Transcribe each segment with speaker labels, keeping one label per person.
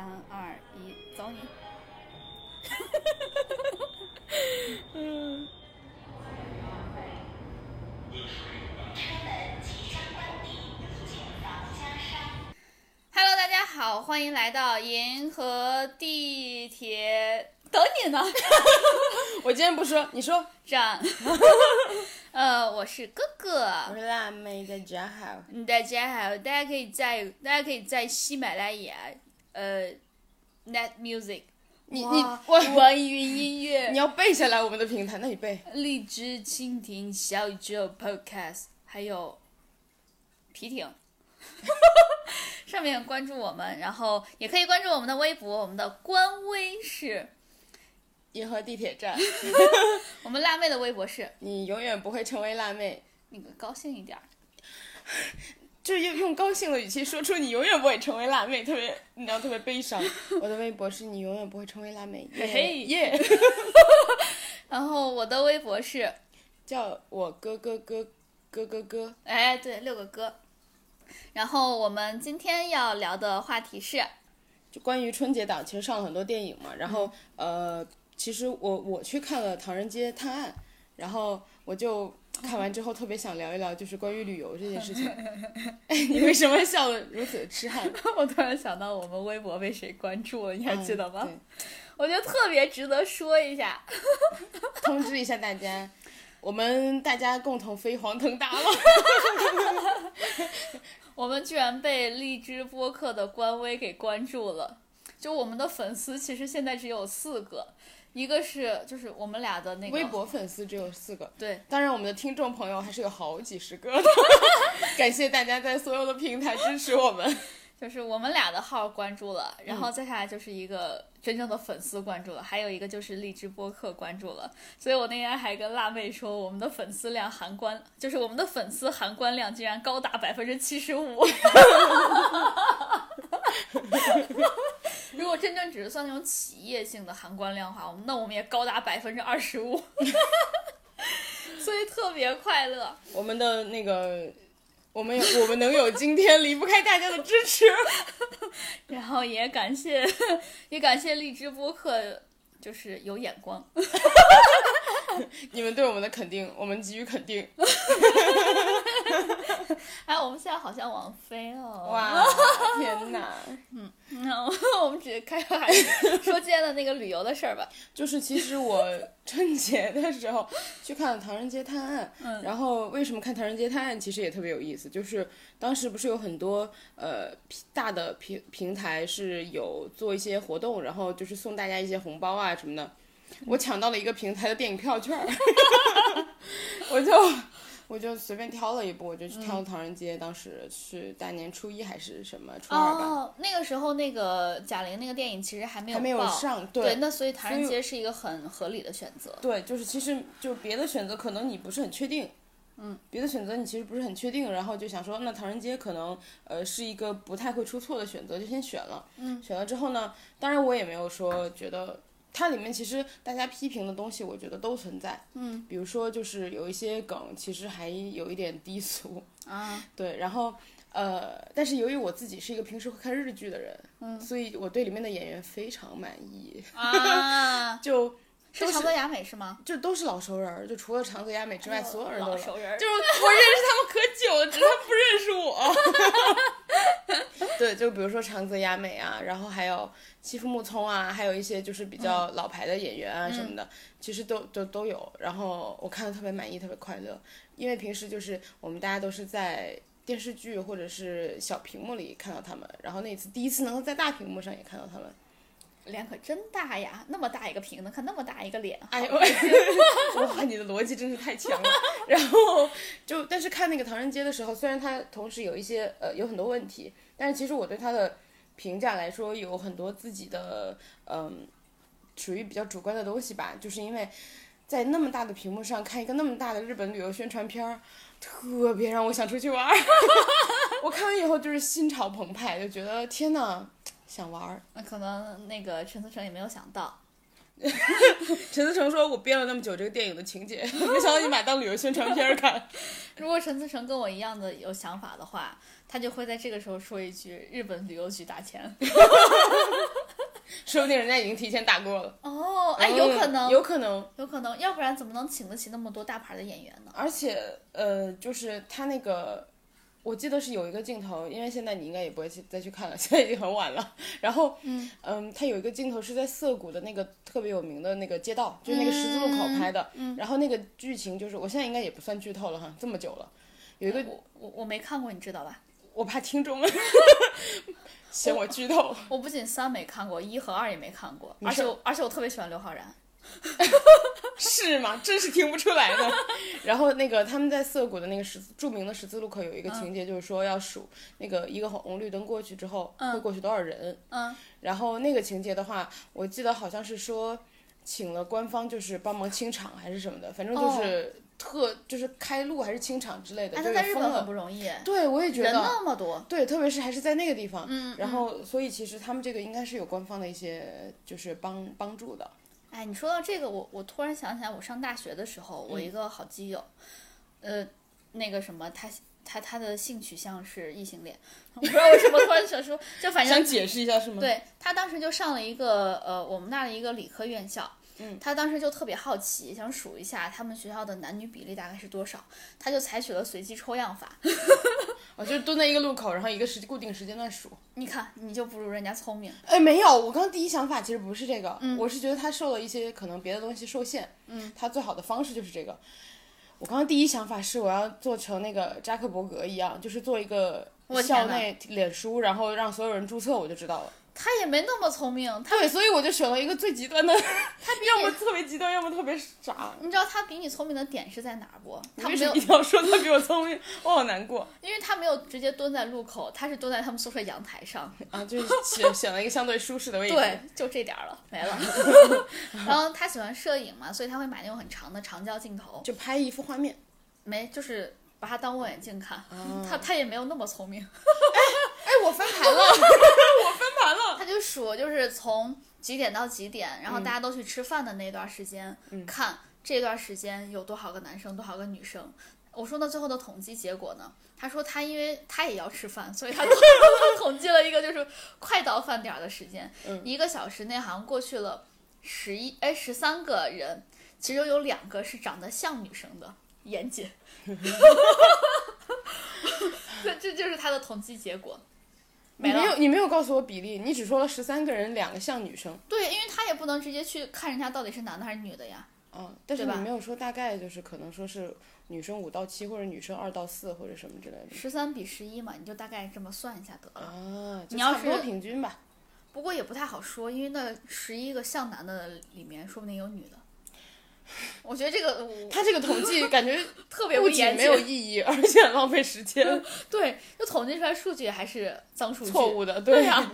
Speaker 1: 三二一，走你！
Speaker 2: 嗯，
Speaker 3: 车门即将关闭，谨防夹伤。
Speaker 1: Hello，大家好，欢迎来到银河地铁，等你呢
Speaker 2: 我今天不说，你说。
Speaker 1: 站。呃，我是哥哥
Speaker 2: 我。是辣妹，大家好。
Speaker 1: 嗯大家好，大家可以在大家可以在喜马拉雅、呃，Net Music、
Speaker 2: 你你我
Speaker 1: 网易云音乐
Speaker 2: 你、要背下来我们的平台，那你背。
Speaker 1: 荔枝、蜻蜓、小宇宙、Podcast，还有皮艇，上面关注我们，然后也可以关注我们的微博，我们的官微是，
Speaker 2: 银河地铁站，
Speaker 1: 我们辣妹的微博是，
Speaker 2: 你永远不会成为辣妹。
Speaker 1: 那个高兴一点儿。
Speaker 2: 就是用用高兴的语气说出你永远不会成为辣妹，特别你知道特别悲伤。我的微博是你永远不会成为辣妹，
Speaker 1: 嘿
Speaker 2: 耶，
Speaker 1: 然后我的微博是，
Speaker 2: 叫我哥哥哥哥哥哥。
Speaker 1: 哎，对，六个哥。然后我们今天要聊的话题是，
Speaker 2: 就关于春节档，其实上了很多电影嘛，然后、呃，其实我我去看了《唐人街探案》，然后我就看完之后特别想聊一聊，就是关于旅游这件事情。哎，你为什么笑得如此的痴汉？
Speaker 1: 我突然想到我们微博被谁关注了，你还记得吗？
Speaker 2: 嗯
Speaker 1: 我觉得特别值得说一下。
Speaker 2: 对，通知一下大家，我们大家共同飞黄腾达了。
Speaker 1: 我们居然被荔枝播客的官微给关注了。就我们的粉丝其实现在只有四个，一个是就是我们俩的那个
Speaker 2: 微博粉丝只有四个，
Speaker 1: 对，
Speaker 2: 当然我们的听众朋友还是有好几十个的。感谢大家在所有的平台支持我们。
Speaker 1: 就是我们俩的号关注了，然后再下来就是一个真正的粉丝关注了，还有一个就是荔枝播客关注了。所以我那天还跟辣妹说，我们的粉丝量含关，就是我们的粉丝含关量竟然高达百分之七十五。如果真正只是算那种企业性的含关量的话，我们那我们也高达百分之二十五，所以特别快乐。
Speaker 2: 我们的那个，我们有我们能有今天，离不开大家的支持。
Speaker 1: 然后也感谢，也感谢荔枝播客，就是有眼光。
Speaker 2: 你们对我们的肯定，我们给予肯定。
Speaker 1: 哎，我们现在好像王菲哦。！
Speaker 2: 哇，天哪！
Speaker 1: 那我们直接开始说今天的那个旅游的事儿吧。
Speaker 2: 就是其实我春节的时候去看了《唐人街探案》，
Speaker 1: 嗯
Speaker 2: 然后为什么看《唐人街探案》其实也特别有意思，就是当时不是有很多呃大的平平台是有做一些活动，然后就是送大家一些红包啊什么的。我抢到了一个平台的电影票券儿，我就我就随便挑了一部，我就去挑了《唐人街》，当时是大年初一还是什么初二吧，
Speaker 1: 哦，那个时候那个贾玲那个电影其实还没有
Speaker 2: 还没有上，
Speaker 1: 对，那所以唐人街是一个很合理的选择。
Speaker 2: 对，就是其实就别的选择可能你不是很确定，嗯，别的选择你其实不是很确定，然后就想说那唐人街可能呃是一个不太会出错的选择，就先选了，嗯，选了之后呢，当然我也没有说觉得。它里面其实大家批评的东西，我觉得都存在。嗯，比如说就是有一些梗，其实还有一点低俗。
Speaker 1: 啊，
Speaker 2: 对，然后呃，但是由于我自己是一个平时会看日剧的人，嗯，所以我对里面的演员非常满意。
Speaker 1: 啊，
Speaker 2: 就是
Speaker 1: 长泽雅美是吗？
Speaker 2: 就都是老熟人儿，就除了长泽雅美之外，所有人都
Speaker 1: 老熟人
Speaker 2: 就是我认识他们可久了，只是他们不认识我。对，就比如说长泽雅美啊，然后还有欺负木聪啊，还有一些就是比较老牌的演员啊什么的，其实都都都有。然后我看的特别满意，特别快乐，因为平时就是我们大家都是在。电视剧或者是小屏幕里看到他们，然后那次第一次能够在大屏幕上也看到他们，
Speaker 1: 脸可真大呀，那么大一个屏能看那么大一个脸，
Speaker 2: 哎呦，
Speaker 1: 好
Speaker 2: 哇，你的逻辑真是太强了。然后就，但是看那个《唐人街》的时候，虽然它同时有一些呃有很多问题，但是其实我对它的评价来说有很多自己的嗯、属于比较主观的东西吧，就是因为在那么大的屏幕上看一个那么大的日本旅游宣传片儿，特别让我想出去玩儿。我看完以后就是心潮澎湃，就觉得天呐，想玩儿。
Speaker 1: 那可能那个陈思诚也没有想到，
Speaker 2: 陈思诚说：“我编了那么久这个电影的情节，没想到你把它当旅游宣传片看。
Speaker 1: 如果陈思诚跟我一样的有想法的话，他就会在这个时候说一句：“日本旅游局打钱。”
Speaker 2: 说不定人家已经提前打过了。
Speaker 1: 哦，哎，有可能，
Speaker 2: 嗯有可能。
Speaker 1: 有可能，要不然怎么能请得起那么多大牌的演员呢？
Speaker 2: 而且呃，就是他那个，我记得是有一个镜头，因为现在你应该也不会去再去看了，现在已经很晚了。然后嗯他有一个镜头是在涩谷的那个特别有名的那个街道，就是那个十字路口拍的。嗯。然后那个剧情就是，我现在应该也不算剧透了哈，这么久了。有一个
Speaker 1: 我我我没看过，你知道吧？
Speaker 2: 我怕听众们 嫌我剧透。
Speaker 1: 我不仅三没看过，一和二也没看过，而且而且我特别喜欢刘昊然。
Speaker 2: 是吗？真是听不出来的。然后那个他们在涩谷的那个十字著名的十字路口有一个情节，就是说要数那个一个红绿灯过去之后、会过去多少人。
Speaker 1: 嗯。
Speaker 2: 然后那个情节的话，我记得好像是说请了官方就是帮忙清场还是什么的，反正就是特、就是开路还是清场之类的，
Speaker 1: 他在日本很。不容易，
Speaker 2: 对，我也觉
Speaker 1: 人
Speaker 2: 得。
Speaker 1: 那么多。
Speaker 2: 对，特别是还是在那个地方，
Speaker 1: 嗯
Speaker 2: 然后所以其实他们这个应该是有官方的一些就是帮帮助的，
Speaker 1: 哎，你说到这个，我我突然想起来，我上大学的时候，我一个好基友，呃，那个什么，他他他的性取向是异性恋，我不知道为什么突然想说，就反正
Speaker 2: 想解释一下是吗？
Speaker 1: 对他当时就上了一个呃我们那儿的一个理科院校，
Speaker 2: 嗯，
Speaker 1: 他当时就特别好奇，想数一下他们学校的男女比例大概是多少，他就采取了随机抽样法。
Speaker 2: 我就蹲在一个路口，然后一个时固定时间段数。
Speaker 1: 你看，你就不如人家聪明。
Speaker 2: 哎，没有，我刚刚第一想法其实不是这个，
Speaker 1: 嗯
Speaker 2: 我是觉得他受了一些可能别的东西受限，嗯，他最好的方式就是这个。我刚刚第一想法是我要做成那个扎克伯格一样，就是做一个校内脸书，然后让所有人注册，我就知道了。
Speaker 1: 他也没那么聪明，他
Speaker 2: 对，所以我就选了一个最极端的，他要么特别极端，要么特别傻。
Speaker 1: 你知道他比你聪明的点是在哪儿不？他没有
Speaker 2: 一，定要说他比我聪明？我好难过
Speaker 1: 因为他没有直接蹲在路口，他是蹲在他们宿舍阳台上。
Speaker 2: 啊！就是 选选了一个相对舒适的位置。
Speaker 1: 对，就这点儿了，没了。然后他喜欢摄影嘛，所以他会买那种很长的长焦镜头，
Speaker 2: 就拍一幅画面。
Speaker 1: 没就是把它当望远镜看。
Speaker 2: 哦
Speaker 1: 他他也没有那么聪明，
Speaker 2: 哎，我翻盘了，我翻盘了。
Speaker 1: 他就数就是从几点到几点，然后大家都去吃饭的那段时间，看这段时间有多少个男生，多少个女生。我说那最后的统计结果呢？他说他因为他也要吃饭，所以他 统计了一个就是快到饭点儿的时间，一个小时内好像过去了十一哎十三个人，其中有两个是长得像女生的严谨。这这就是他的统计结果。没了
Speaker 2: 没有，你没有告诉我比例，你只说了十三个人，两个像女生。
Speaker 1: 对，因为他也不能直接去看人家到底是男的还是女的呀。
Speaker 2: 嗯，但是你没有说大概，就是可能说是女生五到七，或者女生二到四，或者什么之类的。
Speaker 1: 十三比十一嘛，你就大概这么算一下得了。
Speaker 2: 啊，
Speaker 1: 你要
Speaker 2: 差不多平均吧。
Speaker 1: 不过也不太好说，因为那十一个像男的里面，说不定有女的。我觉得这个
Speaker 2: 他这个统计感觉
Speaker 1: 特别
Speaker 2: 不仅没有，意义，而且浪费时间，
Speaker 1: 对，就统计出来数据还是脏数据。
Speaker 2: 错误的。
Speaker 1: 对呀、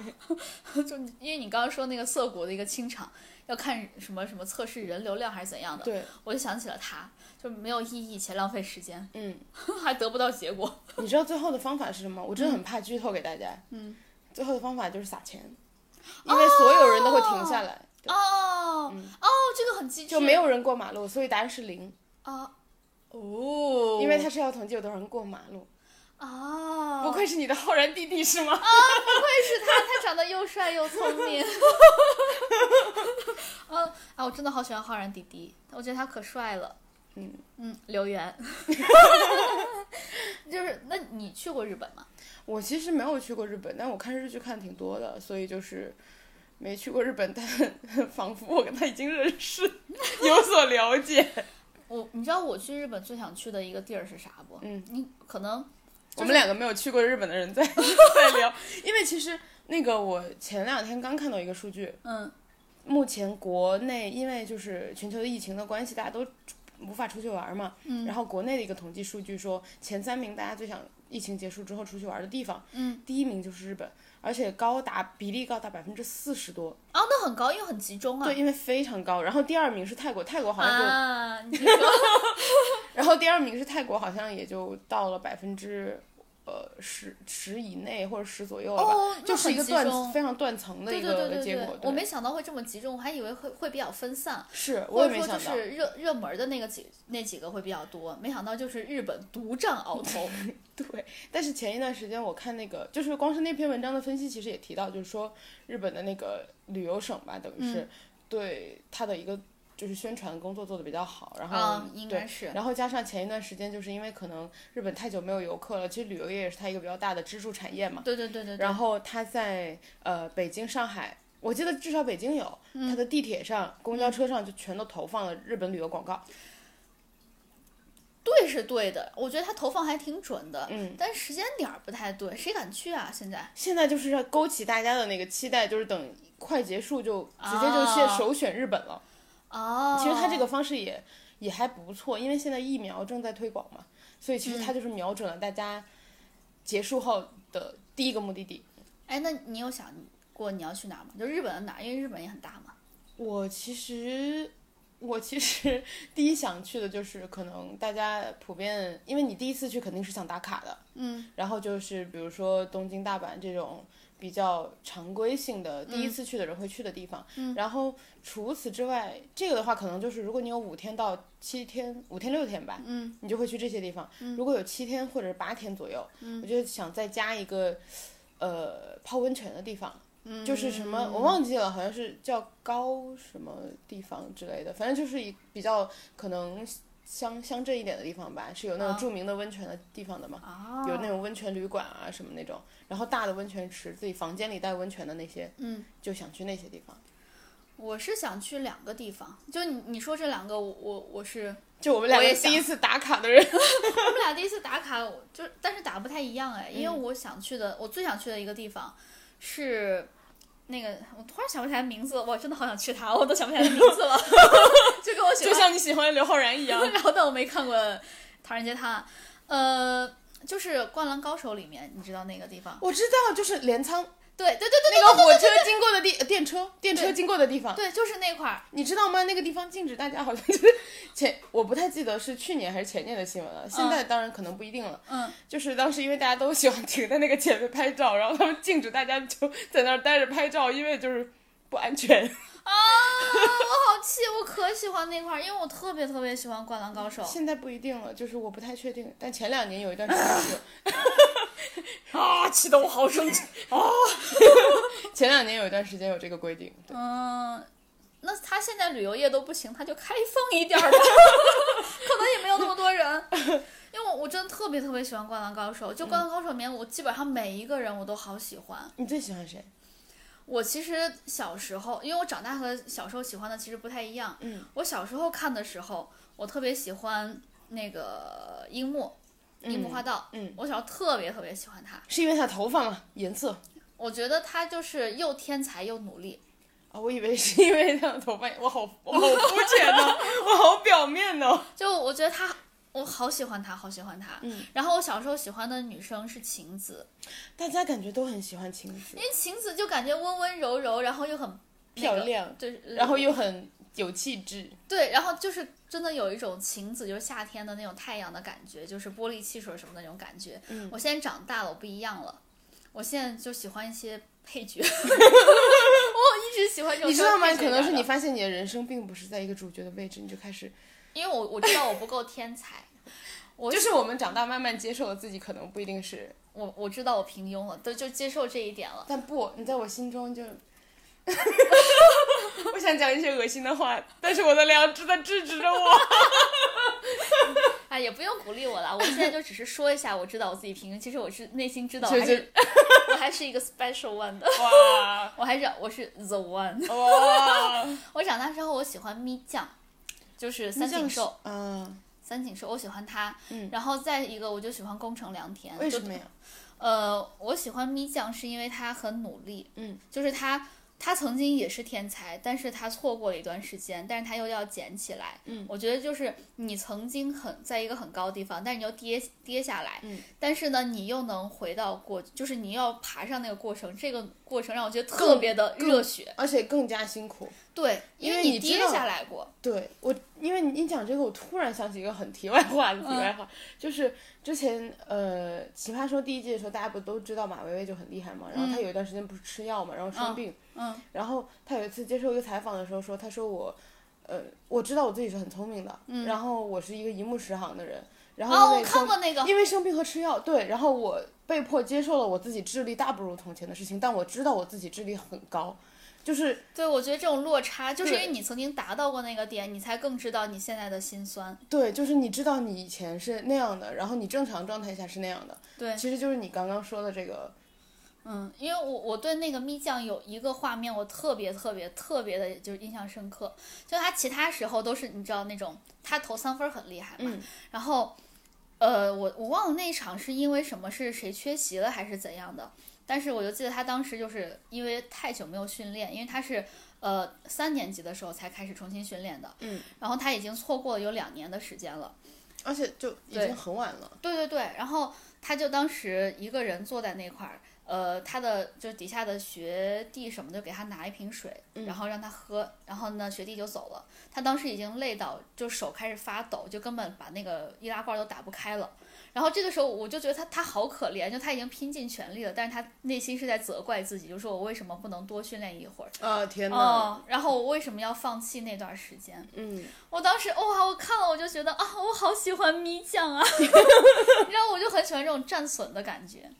Speaker 1: 就因为你刚刚说那个涩谷的一个清场，要看什么什么测试人流量还是怎样的，
Speaker 2: 对，
Speaker 1: 我就想起了他，就没有意义且浪费时间，
Speaker 2: 嗯，
Speaker 1: 还得不到结果。
Speaker 2: 你知道最后的方法是什么？我真的很怕剧透给大家。嗯，最后的方法就是撒钱，因为所有人都会停下来，对
Speaker 1: 哦、哦，这个很机智，
Speaker 2: 就没有人过马路，所以答案是零，
Speaker 1: 啊哦，
Speaker 2: 因为他是要统计有多少人过马路。
Speaker 1: 啊，
Speaker 2: 不愧是你的浩然弟弟是吗？
Speaker 1: 啊不愧是他，他长得又帅又聪明。嗯 啊，我真的好喜欢浩然弟弟，我觉得他可帅了。
Speaker 2: 嗯
Speaker 1: 嗯，留言。就是，那你去过日本吗？
Speaker 2: 我其实没有去过日本，但我看日剧看的挺多的，所以就是没去过日本，但仿佛我跟他已经认识，有所了解。
Speaker 1: 我，你知道我去日本最想去的一个地儿是啥不？
Speaker 2: 嗯，
Speaker 1: 你可能
Speaker 2: 我们两个没有去过日本的人在在聊，因为其实那个我前两天刚看到一个数据，
Speaker 1: 嗯
Speaker 2: 目前国内因为就是全球的疫情的关系，大家都无法出去玩嘛。
Speaker 1: 嗯
Speaker 2: 然后国内的一个统计数据说，前三名大家最想疫情结束之后出去玩的地方，
Speaker 1: 嗯，
Speaker 2: 第一名就是日本，而且高达比例高达百分之四十多。
Speaker 1: 哦，那很高，因为很集中啊。
Speaker 2: 对，因为非常高。然后第二名是泰国，泰国好像就，然后第二名是泰国，好像也就到了百分之呃十十以内或者十左右了吧，
Speaker 1: 哦，
Speaker 2: 就是一个断
Speaker 1: 很集中
Speaker 2: 非常断层的
Speaker 1: 对
Speaker 2: 一个结果。，
Speaker 1: 我没想到会这么集中，我还以为会会比较分散，
Speaker 2: 是，我
Speaker 1: 或者说就
Speaker 2: 也没想到。
Speaker 1: 是热热门的那个几那几个会比较多，没想到就是日本独占鳌头。
Speaker 2: 对，但是前一段时间我看那个，就是光是那篇文章的分析，其实也提到，就是说日本的那个旅游省吧，等于
Speaker 1: 嗯
Speaker 2: 是对它的一个就是宣传工作做的比较好，然后、
Speaker 1: 啊，应
Speaker 2: 对
Speaker 1: 该是。
Speaker 2: 然后加上前一段时间，就是因为可能日本太久没有游客了，其实旅游业也是它一个比较大的支柱产业嘛。
Speaker 1: 对对对对对。
Speaker 2: 然后它在呃北京、上海，我记得至少北京有，
Speaker 1: 嗯
Speaker 2: 它的地铁上、公交车上就全都投放了日本旅游广告。
Speaker 1: 对是对的，我觉得他投放还挺准的，
Speaker 2: 嗯，
Speaker 1: 但时间点儿不太对，谁敢去啊？现在
Speaker 2: 现在就是要勾起大家的那个期待，就是等快结束就直接就先
Speaker 1: 啊
Speaker 2: 首选日本了。
Speaker 1: 哦，
Speaker 2: 其实它这个方式也也还不错，因为现在疫苗正在推广嘛，所以其实它
Speaker 1: 嗯
Speaker 2: 就是瞄准了大家结束后的第一个目的地。
Speaker 1: 哎，那你有想过你要去哪儿吗？就日本的哪儿？因为日本也很大嘛。
Speaker 2: 我其实，我其实第一想去的就是可能大家普遍，因为你第一次去肯定是想打卡的，
Speaker 1: 嗯，
Speaker 2: 然后就是比如说东京、大阪这种比较常规性的第一次去的人会去的地方。嗯，然后除此之外，这个的话可能就是如果你有五天到七天、五天六天吧，
Speaker 1: 嗯，
Speaker 2: 你就会去这些地方。如果有七天或者是八天左右，
Speaker 1: 嗯
Speaker 2: 我就想再加一个呃泡温泉的地方。
Speaker 1: 嗯
Speaker 2: 就是什么我忘记了，好像是叫高什么地方之类的，反正就是一比较可能乡乡镇一点的地方吧，是有那种
Speaker 1: 啊
Speaker 2: 著名的温泉的地方的嘛，
Speaker 1: 啊，
Speaker 2: 有那种温泉旅馆啊什么那种，然后大的温泉池，自己房间里带温泉的那些，
Speaker 1: 嗯，
Speaker 2: 就想去那些地方。
Speaker 1: 我是想去两个地方，就你你说这两个，我我我是
Speaker 2: 就我们两个
Speaker 1: 我也
Speaker 2: 第一次打卡的人，
Speaker 1: 我们俩第一次打卡，就但是打不太一样哎，因为
Speaker 2: 嗯。
Speaker 1: 我想去的，我最想去的一个地方是那个，我突然想不起来名字，我真的好想去他，我都想不起来名字了，就跟我喜欢就，
Speaker 2: 像你喜欢刘昊然一样。
Speaker 1: 然后但我没看过《唐人街探案》，呃，就是《灌篮高手》里面，你知道那个地方？
Speaker 2: 我知道，就是镰仓
Speaker 1: 对对对对
Speaker 2: 那个火车经过的地，呃电车电车经过的地方。
Speaker 1: 对，就是那块儿。
Speaker 2: 你知道吗？那个地方禁止大家，好像就是前我不太记得是去年还是前年的新闻了。现在当然可能不一定了。
Speaker 1: 嗯，
Speaker 2: 就是当时因为大家都喜欢停在那个前面拍照，然后他们禁止大家就在那儿待着拍照，因为就是不安全。
Speaker 1: 啊，我好气！我可喜欢那块儿，因为我特别特别喜欢《灌篮高手》。
Speaker 2: 现在不一定了，就是我不太确定。但前两年有一段时间是，
Speaker 1: 啊，气得我好生气啊。
Speaker 2: 前两年有一段时间有这个规定。
Speaker 1: 嗯，那他现在旅游业都不行，他就开放一点儿吧，可能也没有那么多人。因为我我真的特别特别喜欢《灌篮高手》，就《灌篮高手》里面，我基本上每一个人我都好喜欢。
Speaker 2: 你最喜欢谁？
Speaker 1: 我其实小时候，因为我长大和小时候喜欢的其实不太一样。
Speaker 2: 嗯，
Speaker 1: 我小时候看的时候，我特别喜欢那个樱木，樱木花道。
Speaker 2: 嗯
Speaker 1: 我小时候特别特别喜欢他，
Speaker 2: 是因为他头发吗？颜色？
Speaker 1: 我觉得他就是又天才又努力。
Speaker 2: 啊、我以为是因为他的头发，我好我好肤浅呢，我好表面呢。
Speaker 1: 就我觉得他，我好喜欢他，好喜欢他。
Speaker 2: 嗯，
Speaker 1: 然后我小时候喜欢的女生是晴子，
Speaker 2: 大家感觉都很喜欢晴子
Speaker 1: 因，为晴子就感觉温温柔柔，然后又很、那个、
Speaker 2: 漂亮，
Speaker 1: 对，
Speaker 2: 然后又很有气质。
Speaker 1: 对，然后就是真的有一种晴子，就是夏天的那种太阳的感觉，就是玻璃汽水什么的那种感觉。
Speaker 2: 嗯
Speaker 1: 我现在长大了，我不一样了，我现在就喜欢一些配角。我一直喜欢这种。
Speaker 2: 你知道吗？可能是你
Speaker 1: 发，
Speaker 2: 发现你的人生并不是在一个主角的位置，你就开始，
Speaker 1: 因为我我知道我不够天才，我
Speaker 2: 就是我们长大慢慢接受了自己可能不一定是，
Speaker 1: 我我知道我平庸了，都就接受这一点了。
Speaker 2: 但不，你在我心中就。我想讲一些恶心的话，但是我的良知在制止着我。
Speaker 1: 哎，也不用鼓励我了，我现在就只是说一下，我知道我自己平庸，其实我是内心知道，我还是 我还是一个 special one 的，
Speaker 2: 哇
Speaker 1: 我还是我是 the one。
Speaker 2: 哇！
Speaker 1: 我长大之后，我喜欢咪酱，就是三井寿，
Speaker 2: 嗯，
Speaker 1: 三井寿，我喜欢他。
Speaker 2: 嗯
Speaker 1: 然后再一个，我就喜欢宫城良田。
Speaker 2: 为什么呀？
Speaker 1: 呃，我喜欢咪酱是因为他很努力，
Speaker 2: 嗯，
Speaker 1: 就是他。他曾经也是天才，但是他错过了一段时间，但是他又要捡起来。
Speaker 2: 嗯
Speaker 1: 我觉得就是你曾经很在一个很高的地方，但是你又跌跌下来，
Speaker 2: 嗯，
Speaker 1: 但是呢，你又能回到过，就是你要爬上那个过程，这个过程让我觉得特别的热血。
Speaker 2: 而且更加辛苦。
Speaker 1: 对，
Speaker 2: 因
Speaker 1: 为
Speaker 2: 你知道
Speaker 1: 下来过。
Speaker 2: 对我，因为你讲这个，我突然想起一个很题外话的题外话，就是之前呃《奇葩说》第一季的时候，大家不都知道马薇薇就很厉害嘛，然后她有一段时间不是吃药嘛，然后生病，
Speaker 1: 嗯
Speaker 2: 然后她有一次接受一个采访的时候说，她说我，呃，我知道我自己是很聪明的，然后我是一个一目十行的人，然后
Speaker 1: 哦，我
Speaker 2: 因为生
Speaker 1: 看过那个，
Speaker 2: 因为生病和吃药，对，然后我被迫接受了我自己智力大不如从前的事情，但我知道我自己智力很高，就是
Speaker 1: 对，我觉得这种落差，就是因为你曾经达到过那个点，你才更知道你现在的心酸。
Speaker 2: 对，就是你知道你以前是那样的，然后你正常状态下是那样的，
Speaker 1: 对，
Speaker 2: 其实就是你刚刚说的这个，
Speaker 1: 嗯，因为我我对那个咪酱有一个画面，我特别特别特别的就是印象深刻，就他其他时候都是你知道那种他投三分很厉害嘛，
Speaker 2: 嗯。
Speaker 1: 然后呃我我忘了那一场是因为什么是谁缺席了还是怎样的，但是我就记得他当时就是因为太久没有训练，因为他是呃三年级的时候才开始重新训练的，
Speaker 2: 嗯，
Speaker 1: 然后他已经错过了有两年的时间了。
Speaker 2: 而且就已经很晚了，
Speaker 1: 对对对，然后他就当时一个人坐在那块儿，呃，他的就底下的学弟什么的给他拿一瓶水，然后让他喝，然后呢学弟就走了，他当时已经累到就手开始发抖，就根本把那个易拉罐都打不开了。然后这个时候我就觉得他他好可怜，就他已经拼尽全力了，但是他内心是在责怪自己，就说我为什么不能多训练一会儿？
Speaker 2: 啊天哪，
Speaker 1: 哦，然后我为什么要放弃那段时间？
Speaker 2: 嗯，
Speaker 1: 我当时哇，我看了我就觉得啊，我好喜欢咪酱啊，然后我就很喜欢这种战损的感觉。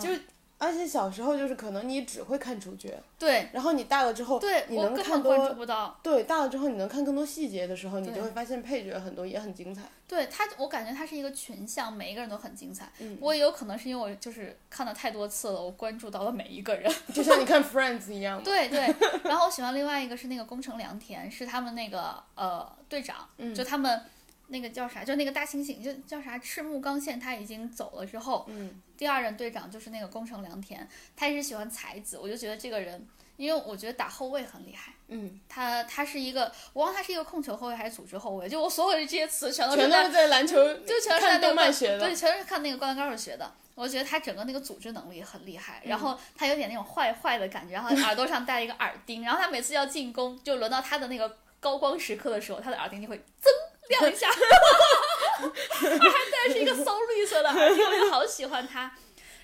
Speaker 2: 就而且小时候就是可能你只会看主角，
Speaker 1: 对
Speaker 2: 然后你大了之后，
Speaker 1: 对，
Speaker 2: 你能看
Speaker 1: 本关注
Speaker 2: 多，
Speaker 1: 不到。
Speaker 2: 对，大了之后你能看更多细节的时候，你就会发现配角很多也很精彩，
Speaker 1: 对他，我感觉他是一个群像，每一个人都很精彩。
Speaker 2: 嗯
Speaker 1: 我也有可能是因为我就是看了太多次了，我关注到了每一个人。
Speaker 2: 就像你看 Friends 一样，
Speaker 1: 对对，然后我喜欢另外一个是那个宫城良田，是他们那个呃队长，
Speaker 2: 嗯
Speaker 1: 就他们那个叫啥，就那个大猩猩，就叫啥赤木刚宪，他已经走了之后，
Speaker 2: 嗯
Speaker 1: 第二任队长就是那个宫城良田，他一直喜欢才子，我就觉得这个人，因为我觉得打后卫很厉害。
Speaker 2: 嗯，
Speaker 1: 他他是一个，我忘了他是一个控球后卫还是组织后卫，就我所有的这些词全都
Speaker 2: 全都
Speaker 1: 是在
Speaker 2: 篮球
Speaker 1: 就全是在
Speaker 2: 看动漫学的
Speaker 1: 对，，全是看那个《灌篮高手》学的。我觉得他整个那个组织能力很厉害，然
Speaker 2: 嗯
Speaker 1: 后他有点那种坏坏的感觉，然后耳朵上戴一个耳钉，然后他每次要进攻，就轮到他的那个高光时刻的时候，他的耳钉就会噌亮一下，他还戴的是一个骚绿色的耳钉，我就好喜欢他。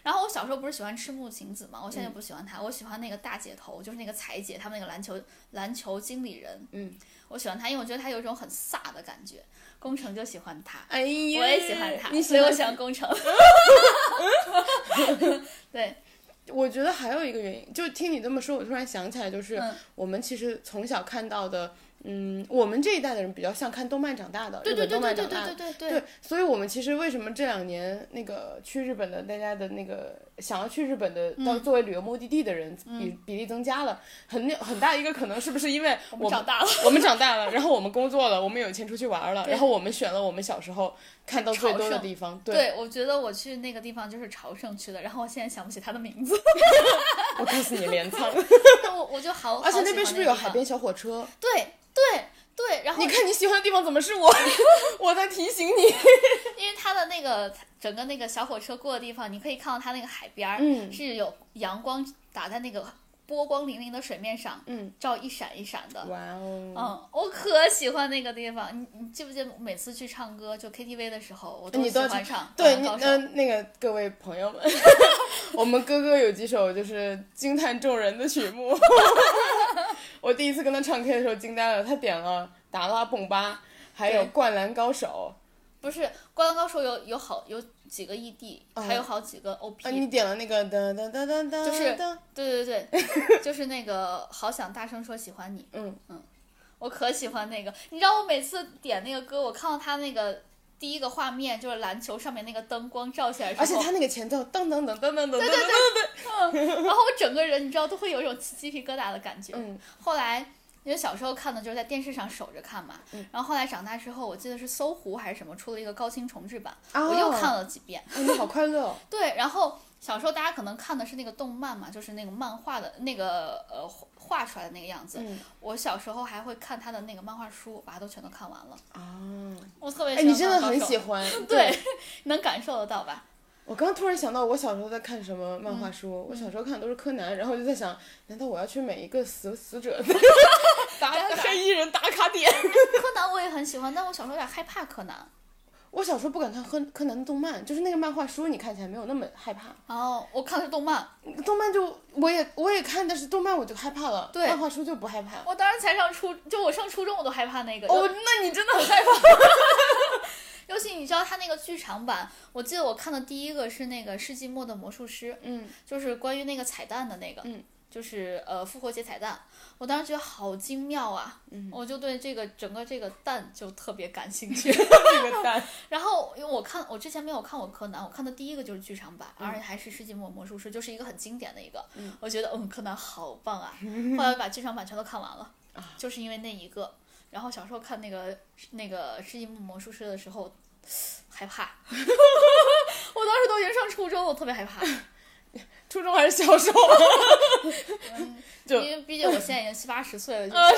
Speaker 1: 然后我小时候不是喜欢赤木晴子嘛，我现在不喜欢她，我喜欢那个大姐头，就是那个彩姐，他们那个篮球篮球经理人，
Speaker 2: 嗯，
Speaker 1: 我喜欢她，因为我觉得她有一种很飒的感觉。工程就喜欢她，
Speaker 2: 哎呀，
Speaker 1: 我也喜欢他，
Speaker 2: 你喜欢
Speaker 1: 所以我喜欢工程。对，
Speaker 2: 我觉得还有一个原因，就听你这么说，我突然想起来，就是
Speaker 1: 嗯。
Speaker 2: 我们其实从小看到的，嗯，我们这一代的人比较像看动漫长大的，
Speaker 1: 对对对
Speaker 2: 日本动漫
Speaker 1: 对对
Speaker 2: 长大的。
Speaker 1: 对对
Speaker 2: 对，所以我们其实为什么这两年那个去日本的大家的那个想要去日本的，到作为旅游目的地的人比、比例增加了，很很大一个可能是不是因为我们
Speaker 1: 长大了，
Speaker 2: 我们长大了，然后我们工作了，我们有钱出去玩了，然后我们选了我们小时候看到最多的地方。对，
Speaker 1: 对，我觉得我去那个地方就是朝圣去的，然后我现在想不起它的名字，
Speaker 2: 我告诉你，镰仓，
Speaker 1: 我我就好，
Speaker 2: 而且那边是不是有？海边小火车？
Speaker 1: 对对对，然后
Speaker 2: 你看你喜欢的地方怎么是我？我在提醒你。
Speaker 1: 因为它的那个整个那个小火车过的地方，你可以看到它那个海边儿、
Speaker 2: 嗯
Speaker 1: 是有阳光打在那个波光粼粼的水面上，
Speaker 2: 嗯，
Speaker 1: 照一闪一闪的。
Speaker 2: 哇哦，
Speaker 1: 嗯，我可喜欢那个地方。你你记不记得每次去唱歌就 KTV 的时候，我都喜欢唱《
Speaker 2: 对你
Speaker 1: 灌篮高手
Speaker 2: 呃那个各位朋友们，我们哥哥有几首就是惊叹众人的曲目。我第一次跟他唱 K 的时候惊呆了，他点了《达拉崩吧》，还有《灌篮高手
Speaker 1: 不是《灌篮高手有》有好有几个 ED，、还有
Speaker 2: 哦
Speaker 1: 好几个 OP，、
Speaker 2: 啊，你点了那个哒哒哒哒哒，
Speaker 1: 就是对对对，就是那个好想大声说喜欢你，
Speaker 2: 嗯。
Speaker 1: 嗯我可喜欢那个。你知道我每次点那个歌，我看到他那个第一个画面就是篮球上面那个灯光照起来
Speaker 2: 而且他那个前奏噔噔噔噔噔噔噔噔噔，
Speaker 1: 然后我整个人你知道都会有一种起鸡皮疙瘩的感觉。
Speaker 2: 嗯。
Speaker 1: 后来。因为小时候看的就是在电视上守着看嘛，
Speaker 2: 嗯
Speaker 1: 然后后来长大之后，我记得是搜狐还是什么出了一个高清重制版，
Speaker 2: 啊
Speaker 1: 我又看了几遍。
Speaker 2: 好快乐哦，
Speaker 1: 对，然后小时候大家可能看的是那个动漫嘛，就是那个漫画的那个呃画画出来的那个样子。
Speaker 2: 嗯
Speaker 1: 我小时候还会看他的那个漫画书，把它都全都看完了。
Speaker 2: 啊，
Speaker 1: 我特别
Speaker 2: 哎，
Speaker 1: 喜欢
Speaker 2: 你真的很喜欢，
Speaker 1: 对，能感受得到吧？
Speaker 2: 我刚突然想到，我小时候在看什么漫
Speaker 1: 嗯
Speaker 2: 画书？我小时候看的都是柯南，然后我就在想，难道我要去每一个死死者 打黑衣人打卡点。
Speaker 1: 柯南我也很喜欢，但我小时候有点害怕柯南。
Speaker 2: 我小时候不敢看柯柯南的动漫，就是那个漫画书，你看起来没有那么害怕。
Speaker 1: 然后我看的是动漫，
Speaker 2: 动漫就我也我也看，但是动漫我就害怕了，
Speaker 1: 对
Speaker 2: 漫画书就不害怕。
Speaker 1: 我当时才上初，就我上初中我都害怕那个。
Speaker 2: 哦，那你真的很害怕。
Speaker 1: 尤其你知道他那个剧场版，我记得我看的第一个是那个世纪末的魔术师，
Speaker 2: 嗯
Speaker 1: 就是关于那个彩蛋的那个，
Speaker 2: 嗯
Speaker 1: 就是呃复活节彩蛋，我当时觉得好精妙啊，
Speaker 2: 嗯
Speaker 1: 我就对这个整个这个蛋就特别感兴趣。
Speaker 2: 这个蛋。
Speaker 1: 然后因为我看我之前没有看过柯南，我看的第一个就是剧场版，
Speaker 2: 嗯
Speaker 1: 而且还是世纪末魔术师，就是一个很经典的一个，我觉得嗯柯南好棒啊，后来把剧场版全都看完了，
Speaker 2: 啊
Speaker 1: 就是因为那一个。然后小时候看那个那个世纪末魔术师的时候，害怕，我当时都已经上初中了，我特别害怕，
Speaker 2: 初中还是小时候？就
Speaker 1: 因为毕竟我现在已经七八十岁了，就
Speaker 2: 啊，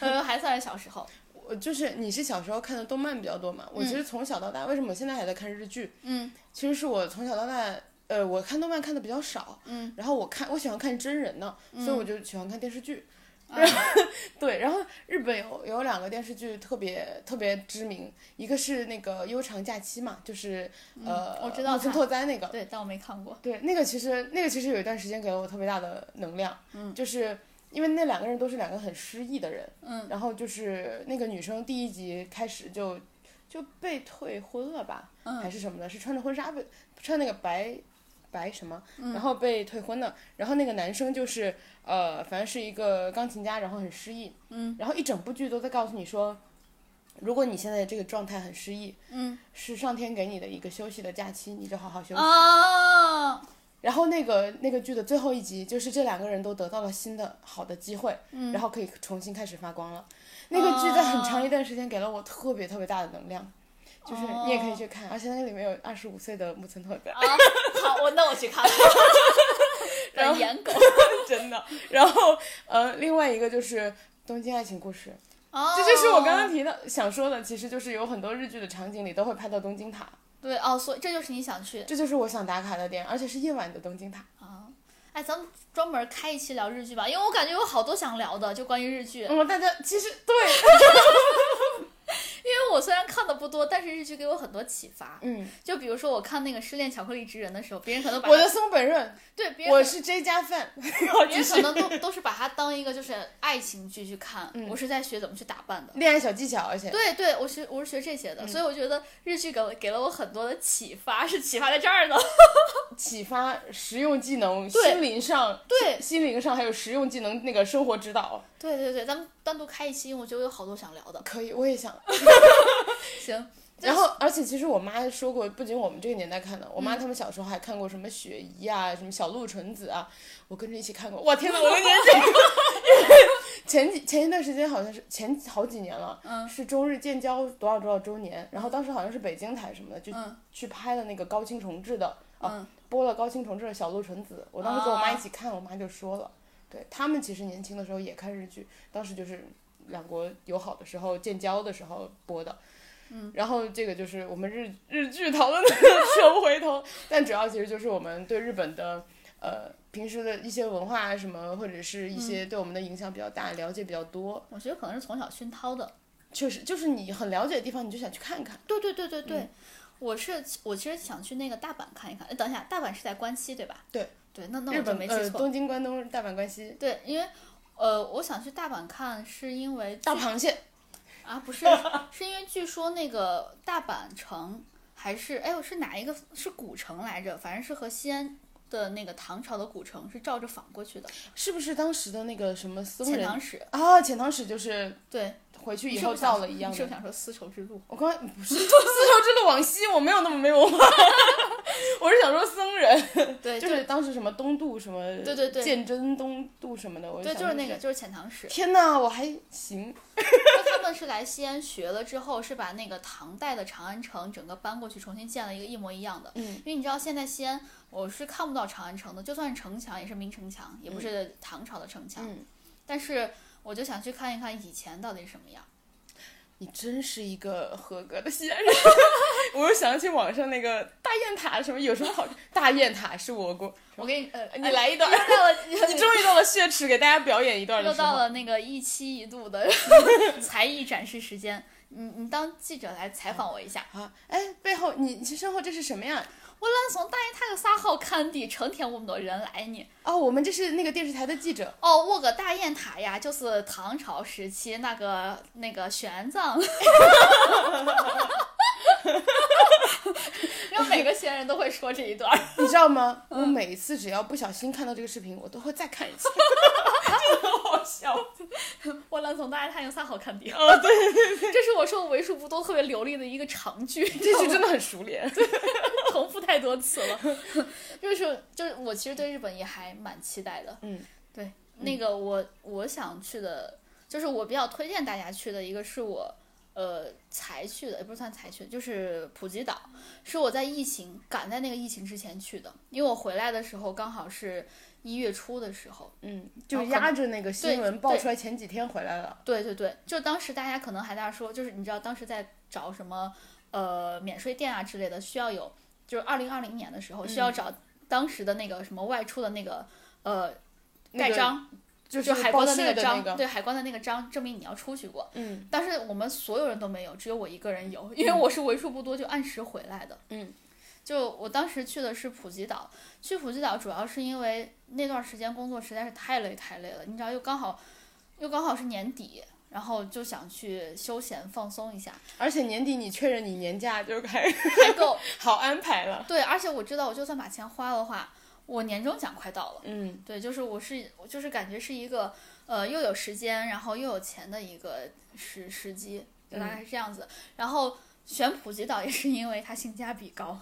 Speaker 2: 是
Speaker 1: 还算是小时候。
Speaker 2: 我就是你是小时候看的动漫比较多嘛？我其实从小到大，为什么我现在还在看日剧？
Speaker 1: 嗯
Speaker 2: 其实是我从小到大，呃，我看动漫看的比较少，
Speaker 1: 嗯，
Speaker 2: 然后我看我喜欢看真人的，所以我就喜欢看电视剧。
Speaker 1: 啊
Speaker 2: 然后对，然后日本有有两个电视剧特别特别知名，一个是那个《悠长假期》嘛，就是呃，
Speaker 1: 嗯我知道
Speaker 2: 木村拓哉那个，
Speaker 1: 对，但我没看过。
Speaker 2: 对，那个其实那个其实有一段时间给了我特别大的能量，
Speaker 1: 嗯。
Speaker 2: 就是因为那两个人都是两个很失意的人，
Speaker 1: 嗯。
Speaker 2: 然后就是那个女生第一集开始就就被退婚了吧，
Speaker 1: 嗯。
Speaker 2: 还是什么的，是穿着婚纱被穿那个白白什么，
Speaker 1: 嗯
Speaker 2: 然后被退婚了，然后那个男生就是呃，反正是一个钢琴家，然后很失意，
Speaker 1: 嗯，
Speaker 2: 然后一整部剧都在告诉你说。如果你现在这个状态很失意，
Speaker 1: 嗯
Speaker 2: 是上天给你的一个休息的假期，你就好好休息。
Speaker 1: 哦，
Speaker 2: 然后那个那个剧的最后一集，就是这两个人都得到了新的好的机会，
Speaker 1: 嗯
Speaker 2: 然后可以重新开始发光了。那个剧在很长一段时间给了我特别特别大的能量，就是你也可以去看，而且那个里面有二十五岁的木村拓哉，
Speaker 1: 啊，好，我那我去看。
Speaker 2: 然后
Speaker 1: 颜狗。
Speaker 2: 真的。然后呃，另外一个就是《东京爱情故事》，
Speaker 1: 哦，
Speaker 2: 这就是我刚刚提到想说的，其实就是有很多日剧的场景里都会拍到东京塔，
Speaker 1: 对哦，所以这就是你想去
Speaker 2: 这就是我想打卡的点，而且是夜晚的东京塔。
Speaker 1: 啊。哎，咱们专门开一期聊日剧吧，因为我感觉有好多想聊的，就关于日剧。
Speaker 2: 嗯，大家其实对，
Speaker 1: 因 为我虽然看的不多，但是日剧给我很多启发。
Speaker 2: 嗯，
Speaker 1: 就比如说我看那个《失恋巧克力之人》的时候，别人可能把
Speaker 2: 我的
Speaker 1: 它
Speaker 2: 松本润，
Speaker 1: 对别人
Speaker 2: 我是 J 加饭，
Speaker 1: 别人可能都都是把它当一个就是爱情剧去看，
Speaker 2: 嗯
Speaker 1: 我是在学怎么去打扮的。
Speaker 2: 恋爱小技巧，而且
Speaker 1: 对对，我学我是学这些的，所以我觉得日剧给了给了我很多的启发，是启发在这儿呢。
Speaker 2: 启发实用技能，心灵上
Speaker 1: 对
Speaker 2: 心灵上还有实用技能那个生活指导，
Speaker 1: 对对对，咱们单独开一期，我觉得有好多想聊的。
Speaker 2: 可以，我也想。
Speaker 1: 行，
Speaker 2: 然后，而且其实我妈说过，不仅我们这个年代看的，我
Speaker 1: 嗯
Speaker 2: 妈他们小时候还看过什么雪姨啊，什么小鹿纯子啊，我跟着一起看过。哇，天哪，我的年纪！前几前一段时间好像是前好几年了，
Speaker 1: 嗯
Speaker 2: 是中日建交多少多少周年，然后当时好像是北京台什么的，就
Speaker 1: 嗯
Speaker 2: 去拍了那个高清重制的，啊，
Speaker 1: 嗯
Speaker 2: 播了高清重制的小鹿纯子。我当时跟我妈一起看，我妈就说了，对他们其实年轻的时候也看日剧，当时就是两国友好的时候建交的时候播的。嗯，然后这个就是我们日日剧讨论的 扯不回头，但主要其实就是我们对日本的呃平时的一些文化啊什么，或者是一些对我们的影响比较大，了解比较多。
Speaker 1: 我觉得可能是从小熏陶的。
Speaker 2: 确实，就是你很了解的地方，你就想去看看。
Speaker 1: 对对对对对，我是我其实想去那个大阪看一看。哎，等一下，大阪是在关西对吧？
Speaker 2: 对
Speaker 1: 对，那那
Speaker 2: 日
Speaker 1: 我就没记错。
Speaker 2: 呃东京、关东、大阪、关西、
Speaker 1: 对，因为呃，我想去大阪看，是因为
Speaker 2: 大螃蟹。
Speaker 1: 啊，不是，是因为据说那个大阪城还是哎呦是哪一个是古城来着？反正是和西安的那个唐朝的古城是照着仿过去的。
Speaker 2: 是不是当时的那个什么僧人
Speaker 1: 遣唐使，
Speaker 2: 啊？遣唐使就是
Speaker 1: 对，
Speaker 2: 回去以后
Speaker 1: 你是不是想
Speaker 2: 造了一样的
Speaker 1: 是不是。想说丝绸之路？
Speaker 2: 我刚才不是丝绸之路往西，我没有那么没文化，我是想说僧人，
Speaker 1: 对，
Speaker 2: 就是当时什么东渡什么，
Speaker 1: 对对对
Speaker 2: 鉴真东渡什么的，我
Speaker 1: 对，就是那个，就是遣唐使。
Speaker 2: 天哪，我还行，
Speaker 1: 他们是来西安学了之后，是把那个唐代的长安城整个搬过去，重新建了一个一模一样的。
Speaker 2: 嗯
Speaker 1: 因为你知道现在西安，我是看不到长安城的，就算是城墙也是明城墙，也不是唐朝的城墙。
Speaker 2: 嗯，
Speaker 1: 但是我就想去看一看以前到底是什么样。
Speaker 2: 你真是一个合格的西安人。我又想起网上那个大雁塔什么有什么好？大雁塔是我国，
Speaker 1: 我给你呃，
Speaker 2: 你来一段
Speaker 1: 又到了，
Speaker 2: 你终于到了血池，给大家表演一段的
Speaker 1: 又。到了那个一期一度的 才艺展示时间。你你当记者来采访我一下。
Speaker 2: 啊，哎，背后你你身后这是什么呀？
Speaker 1: 我懒怂大雁塔有啥好看的？成天我们多人来呢。
Speaker 2: 哦，我们这是那个电视台的记者。
Speaker 1: 哦，我个大雁塔呀，就是唐朝时期那个那个玄奘。然后每个闲人都会说这一段。
Speaker 2: 你知道吗？我每次只要不小心看到这个视频，我都会再看一次，真 的好笑。
Speaker 1: 我懒从大雁塔有啥好看的？
Speaker 2: 哦，对对对，
Speaker 1: 这是我说为数不多特别流利的一个长句，
Speaker 2: 这句真的很熟练。
Speaker 1: 重复太多次了。就是就是我其实对日本也还蛮期待的。
Speaker 2: 嗯，
Speaker 1: 对，那个我我想去的，就是我比较推荐大家去的一个是我。呃，才去的也不是算才去的，就是普吉岛，是我在疫情赶在那个疫情之前去的，因为我回来的时候刚好是一月初的时候，
Speaker 2: 嗯，就压着那个新闻
Speaker 1: 对
Speaker 2: 爆出来前几天回来了。
Speaker 1: 对对对，就当时大家可能还在说，就是你知道当时在找什么呃免税店啊之类的，需要有，就是二零二零年的时候需要找当时的那个什么外出的那个呃盖章，
Speaker 2: 就是
Speaker 1: 海关的那个章，
Speaker 2: 那个。
Speaker 1: 对海关的那个章，证明你要出去过。
Speaker 2: 嗯
Speaker 1: 但是我们所有人都没有，只有我一个人有，因为我是为数不多就按时回来的。
Speaker 2: 嗯，
Speaker 1: 就我当时去的是普吉岛，去普吉岛主要是因为那段时间工作实在是太累太累了，你知道又刚好又刚好是年底，然后就想去休闲放松一下，
Speaker 2: 而且年底你确认你年假就还
Speaker 1: 还够。
Speaker 2: 好安排了。
Speaker 1: 对，而且我知道，我就算把钱花的话，我年终奖快到了。
Speaker 2: 嗯，
Speaker 1: 对，就是我是我就是感觉是一个呃又有时间，然后又有钱的一个时时机，就大概是这样子。然后选普吉岛也是因为它性价比高。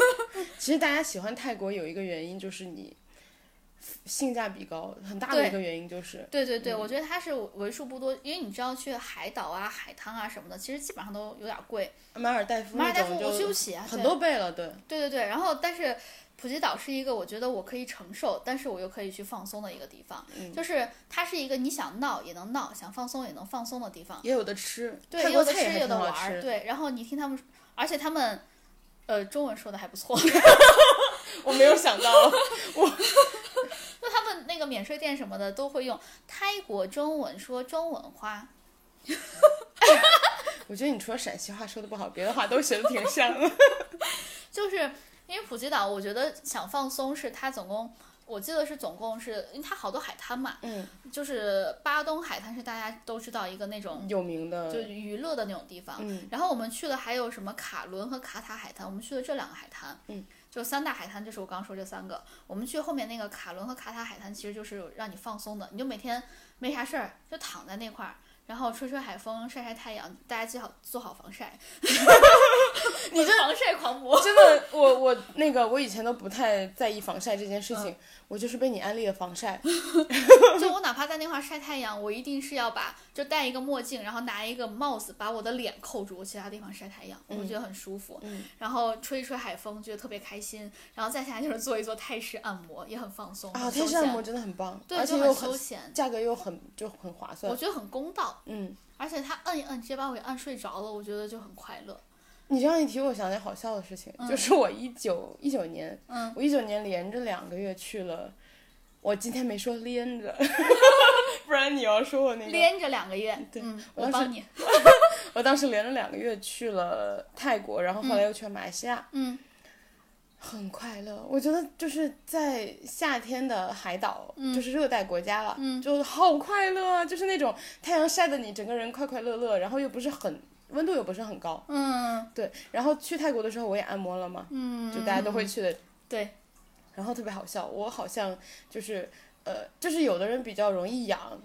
Speaker 2: 其实大家喜欢泰国有一个原因就是你性价比高，很大的一个原因就是
Speaker 1: 对对对，我觉得它是为数不多，因为你知道去海岛啊、海滩啊什么的，其实基本上都有点贵。
Speaker 2: 马尔代夫
Speaker 1: 马尔代夫我去不起啊，
Speaker 2: 很多倍了，对。
Speaker 1: 对对对，然后但是普吉岛是一个我觉得我可以承受，但是我又可以去放松的一个地方，
Speaker 2: 嗯
Speaker 1: 就是它是一个你想闹也能闹，想放松也能放松的地方。
Speaker 2: 也有的吃，
Speaker 1: 对，
Speaker 2: 泰
Speaker 1: 有的吃，
Speaker 2: 也
Speaker 1: 有的玩。对。然后你听他们，而且他们，呃，中文说的还不错。
Speaker 2: 我没有想到，
Speaker 1: 我。那他们那个免税店什么的都会用泰国中文说中文话。
Speaker 2: 我觉得你除了陕西话说的不好，别的话都学的挺像的。
Speaker 1: 就是因为普吉岛，我觉得想放松是它总共，我记得是总共是因为它好多海滩嘛，
Speaker 2: 嗯，
Speaker 1: 就是巴东海滩是大家都知道一个那种
Speaker 2: 有名的，
Speaker 1: 就娱乐的那种地方。
Speaker 2: 嗯
Speaker 1: 然后我们去的还有什么卡伦和卡塔海滩，我们去的这两个海滩。
Speaker 2: 嗯，
Speaker 1: 就三大海滩，就是我刚刚说这三个。我们去后面那个卡伦和卡塔海滩，其实就是让你放松的，你就每天没啥事儿，就躺在那块儿。然后吹吹海风，晒晒太阳，大家记好做好防晒。你这防晒狂魔。
Speaker 2: 真的，我我那个我以前都不太在意防晒这件事情，
Speaker 1: 嗯
Speaker 2: 我就是被你安利了防晒。
Speaker 1: 就我哪怕在那块晒太阳，我一定是要把就戴一个墨镜，然后拿一个帽子把我的脸扣住，我其他地方晒太阳，我觉得很舒服。
Speaker 2: 嗯
Speaker 1: 然后吹一吹海风，觉得特别开心。然后再下来就是做一做泰式按摩，也很放松。
Speaker 2: 啊，泰式按摩真的很棒，
Speaker 1: 对，
Speaker 2: 而且又很
Speaker 1: 很休闲。
Speaker 2: 价格又很就很划算
Speaker 1: 我。觉得很公道，
Speaker 2: 嗯，
Speaker 1: 而且他摁一摁，直接把我给按睡着了，我觉得就很快乐。
Speaker 2: 你这样一提，我想起好笑的事情，就是我一九一九年，
Speaker 1: 嗯，
Speaker 2: 我一九年连着两个月去了，我今天没说连着，不然你要说我那个，
Speaker 1: 连着两个月，嗯，
Speaker 2: 我
Speaker 1: 我帮你，
Speaker 2: 我当时连着两个月去了泰国，然后后来又去了马来西亚，
Speaker 1: 嗯
Speaker 2: 很快乐。我觉得就是在夏天的海岛，就是热带国家了，
Speaker 1: 嗯
Speaker 2: 就好快乐啊！就是那种太阳晒得你整个人快快乐乐，然后又不是很温度又不是很高，
Speaker 1: 嗯
Speaker 2: 对。然后去泰国的时候我也按摩了嘛，
Speaker 1: 嗯，
Speaker 2: 就大家都会去的，
Speaker 1: 对，
Speaker 2: 然后特别好笑，我好像就是呃，就是有的人比较容易痒。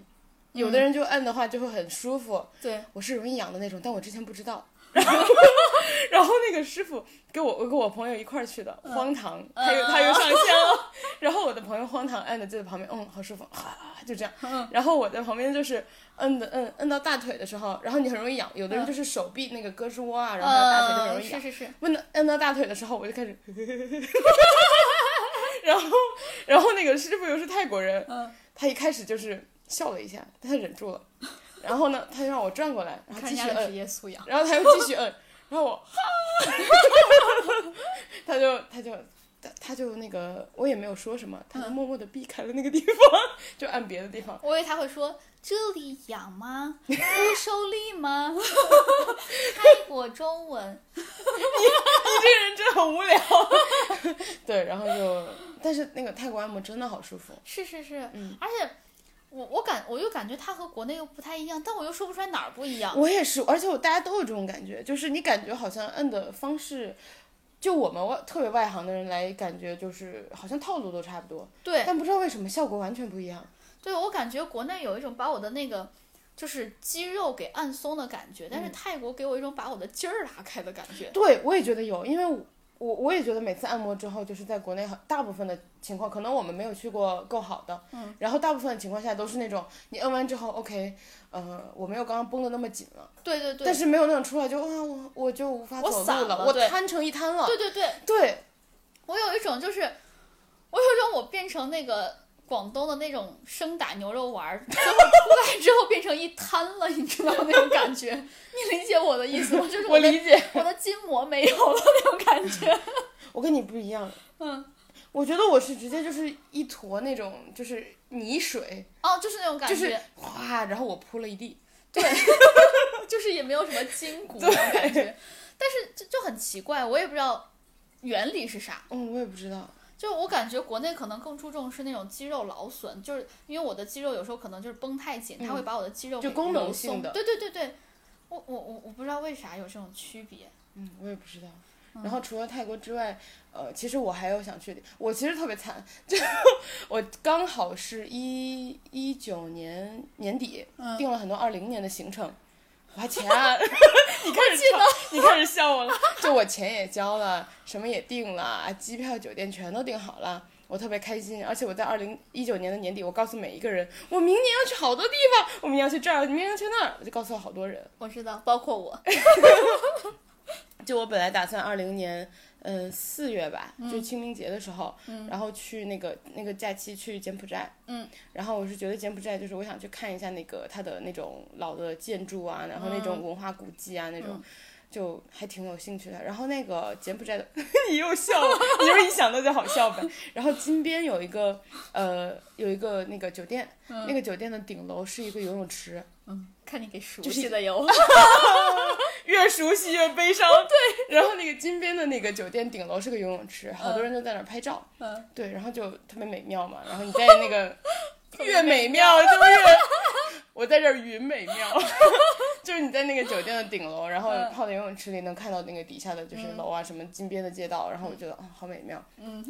Speaker 2: 有的人就按的话就会很舒服，
Speaker 1: 对，
Speaker 2: 我是容易痒的那种，但我之前不知道。然后，然后那个师傅跟我，我跟我朋友一块儿去的，荒唐，他又他又上香了。然后我的朋友荒唐按的就在旁边，嗯，好舒服，啊，就这样。然后我在旁边就是摁的摁摁到大腿的时候，然后你很容易痒，有的人就是手臂那个胳肢窝啊，然后大腿就很容易痒。
Speaker 1: 是是是，
Speaker 2: 问到摁到大腿的时候，我就开始，然后然后那个师傅又是泰国人，
Speaker 1: 嗯
Speaker 2: 他一开始就是笑了一下，但他忍住了，然后呢，他就让我转过来，然后继续摁。然后他又继续摁，然后我，他就他就他他就那个，我也没有说什么，他就默默的避开了那个地方，就按别的地方。
Speaker 1: 我以为他会说这里痒吗？不受力吗？泰国中文。
Speaker 2: 你这个人真的很无聊。对，然后就，但是那个泰国按摩真的好舒服。
Speaker 1: 是是是，嗯而且我我感我又感觉它和国内又不太一样，但我又说不出来哪儿不一样。
Speaker 2: 我也是，而且我大家都有这种感觉，就是你感觉好像摁的方式，就我们外特别外行的人来感觉就是好像套路都差不多，
Speaker 1: 对
Speaker 2: 但不知道为什么效果完全不一样。
Speaker 1: 对，我感觉国内有一种把我的那个就是肌肉给按松的感觉，但是泰国给我一种把我的筋儿拉开的感觉。
Speaker 2: 对，我也觉得有，因为我我我也觉得每次按摩之后，就是在国内很大部分的情况，可能我们没有去过够好的，嗯，然后大部分的情况下都是那种你摁完之后，OK，呃，我没有刚刚绷的那么紧了，
Speaker 1: 对对对，
Speaker 2: 但是没有那种出来就啊我我就无法走路我
Speaker 1: 了我
Speaker 2: 瘫成一滩了，
Speaker 1: 对对对，
Speaker 2: 对，
Speaker 1: 我有一种就是，我有一种我变成那个广东的那种生打牛肉丸儿，最后出来之后变成一滩了，你知道那种感觉？你理解我的意思吗？就是的
Speaker 2: 我理解，
Speaker 1: 我的筋膜没有了那种感觉。
Speaker 2: 我跟你不一样，
Speaker 1: 嗯，
Speaker 2: 我觉得我是直接就是一坨那种就是泥水，
Speaker 1: 哦，就是那种感觉，
Speaker 2: 就是哗，然后我铺了一地，对
Speaker 1: 就是也没有什么筋骨那种感觉，但是就就很奇怪，我也不知道原理是啥。
Speaker 2: 嗯，我也不知道，
Speaker 1: 就我感觉国内可能更注重是那种肌肉劳损，就是因为我的肌肉有时候可能就是绷太紧，它会把我的肌肉
Speaker 2: 嗯就功能性的
Speaker 1: 对对对对，我我我我不知道为啥有这种区别。
Speaker 2: 嗯，我也不知道。然后除了泰国之外，呃，其实我还有想去的，我其实特别惨，就 我刚好是一一九年年底、
Speaker 1: 嗯
Speaker 2: 定了很多二零年的行程，花钱啊，你开始笑，你开始笑我了，就我钱也交了，什么也定了，机票、酒店全都订好了。我特别开心，而且我在二零一九年的年底，我告诉每一个人，我明年要去好多地方，我明年要去这儿，明年要去那儿，我就告诉了好多人。
Speaker 1: 我知道，包括我。
Speaker 2: 就我本来打算二零年，嗯四月吧，
Speaker 1: 嗯。
Speaker 2: 就清明节的时候，然后去那个那个假期去柬埔寨，
Speaker 1: 嗯，
Speaker 2: 然后我是觉得柬埔寨就是我想去看一下那个它的那种老的建筑啊，然后那
Speaker 1: 嗯。
Speaker 2: 种文化古迹啊那种。就还挺有兴趣的，然后那个柬埔寨的，你又笑了，你就是一想到就好笑呗。然后金边有一个，呃，有一个那个酒店，那个酒店的顶楼是一个游泳池，
Speaker 1: 嗯，看你给熟悉的有。
Speaker 2: 越熟悉越悲伤。对，然后那个金边的那个酒店顶楼是个游泳池，好多人都在那儿拍照。
Speaker 1: 嗯，
Speaker 2: 对，然后就特别美妙嘛。然后你在那个 越美妙就越，我在这儿云美妙，就是你在那个酒店的顶楼，然后
Speaker 1: 嗯
Speaker 2: 泡在游泳池里能看到那个底下的就是楼啊，什么金边的街道，然后我觉得啊、好美妙。
Speaker 1: 嗯，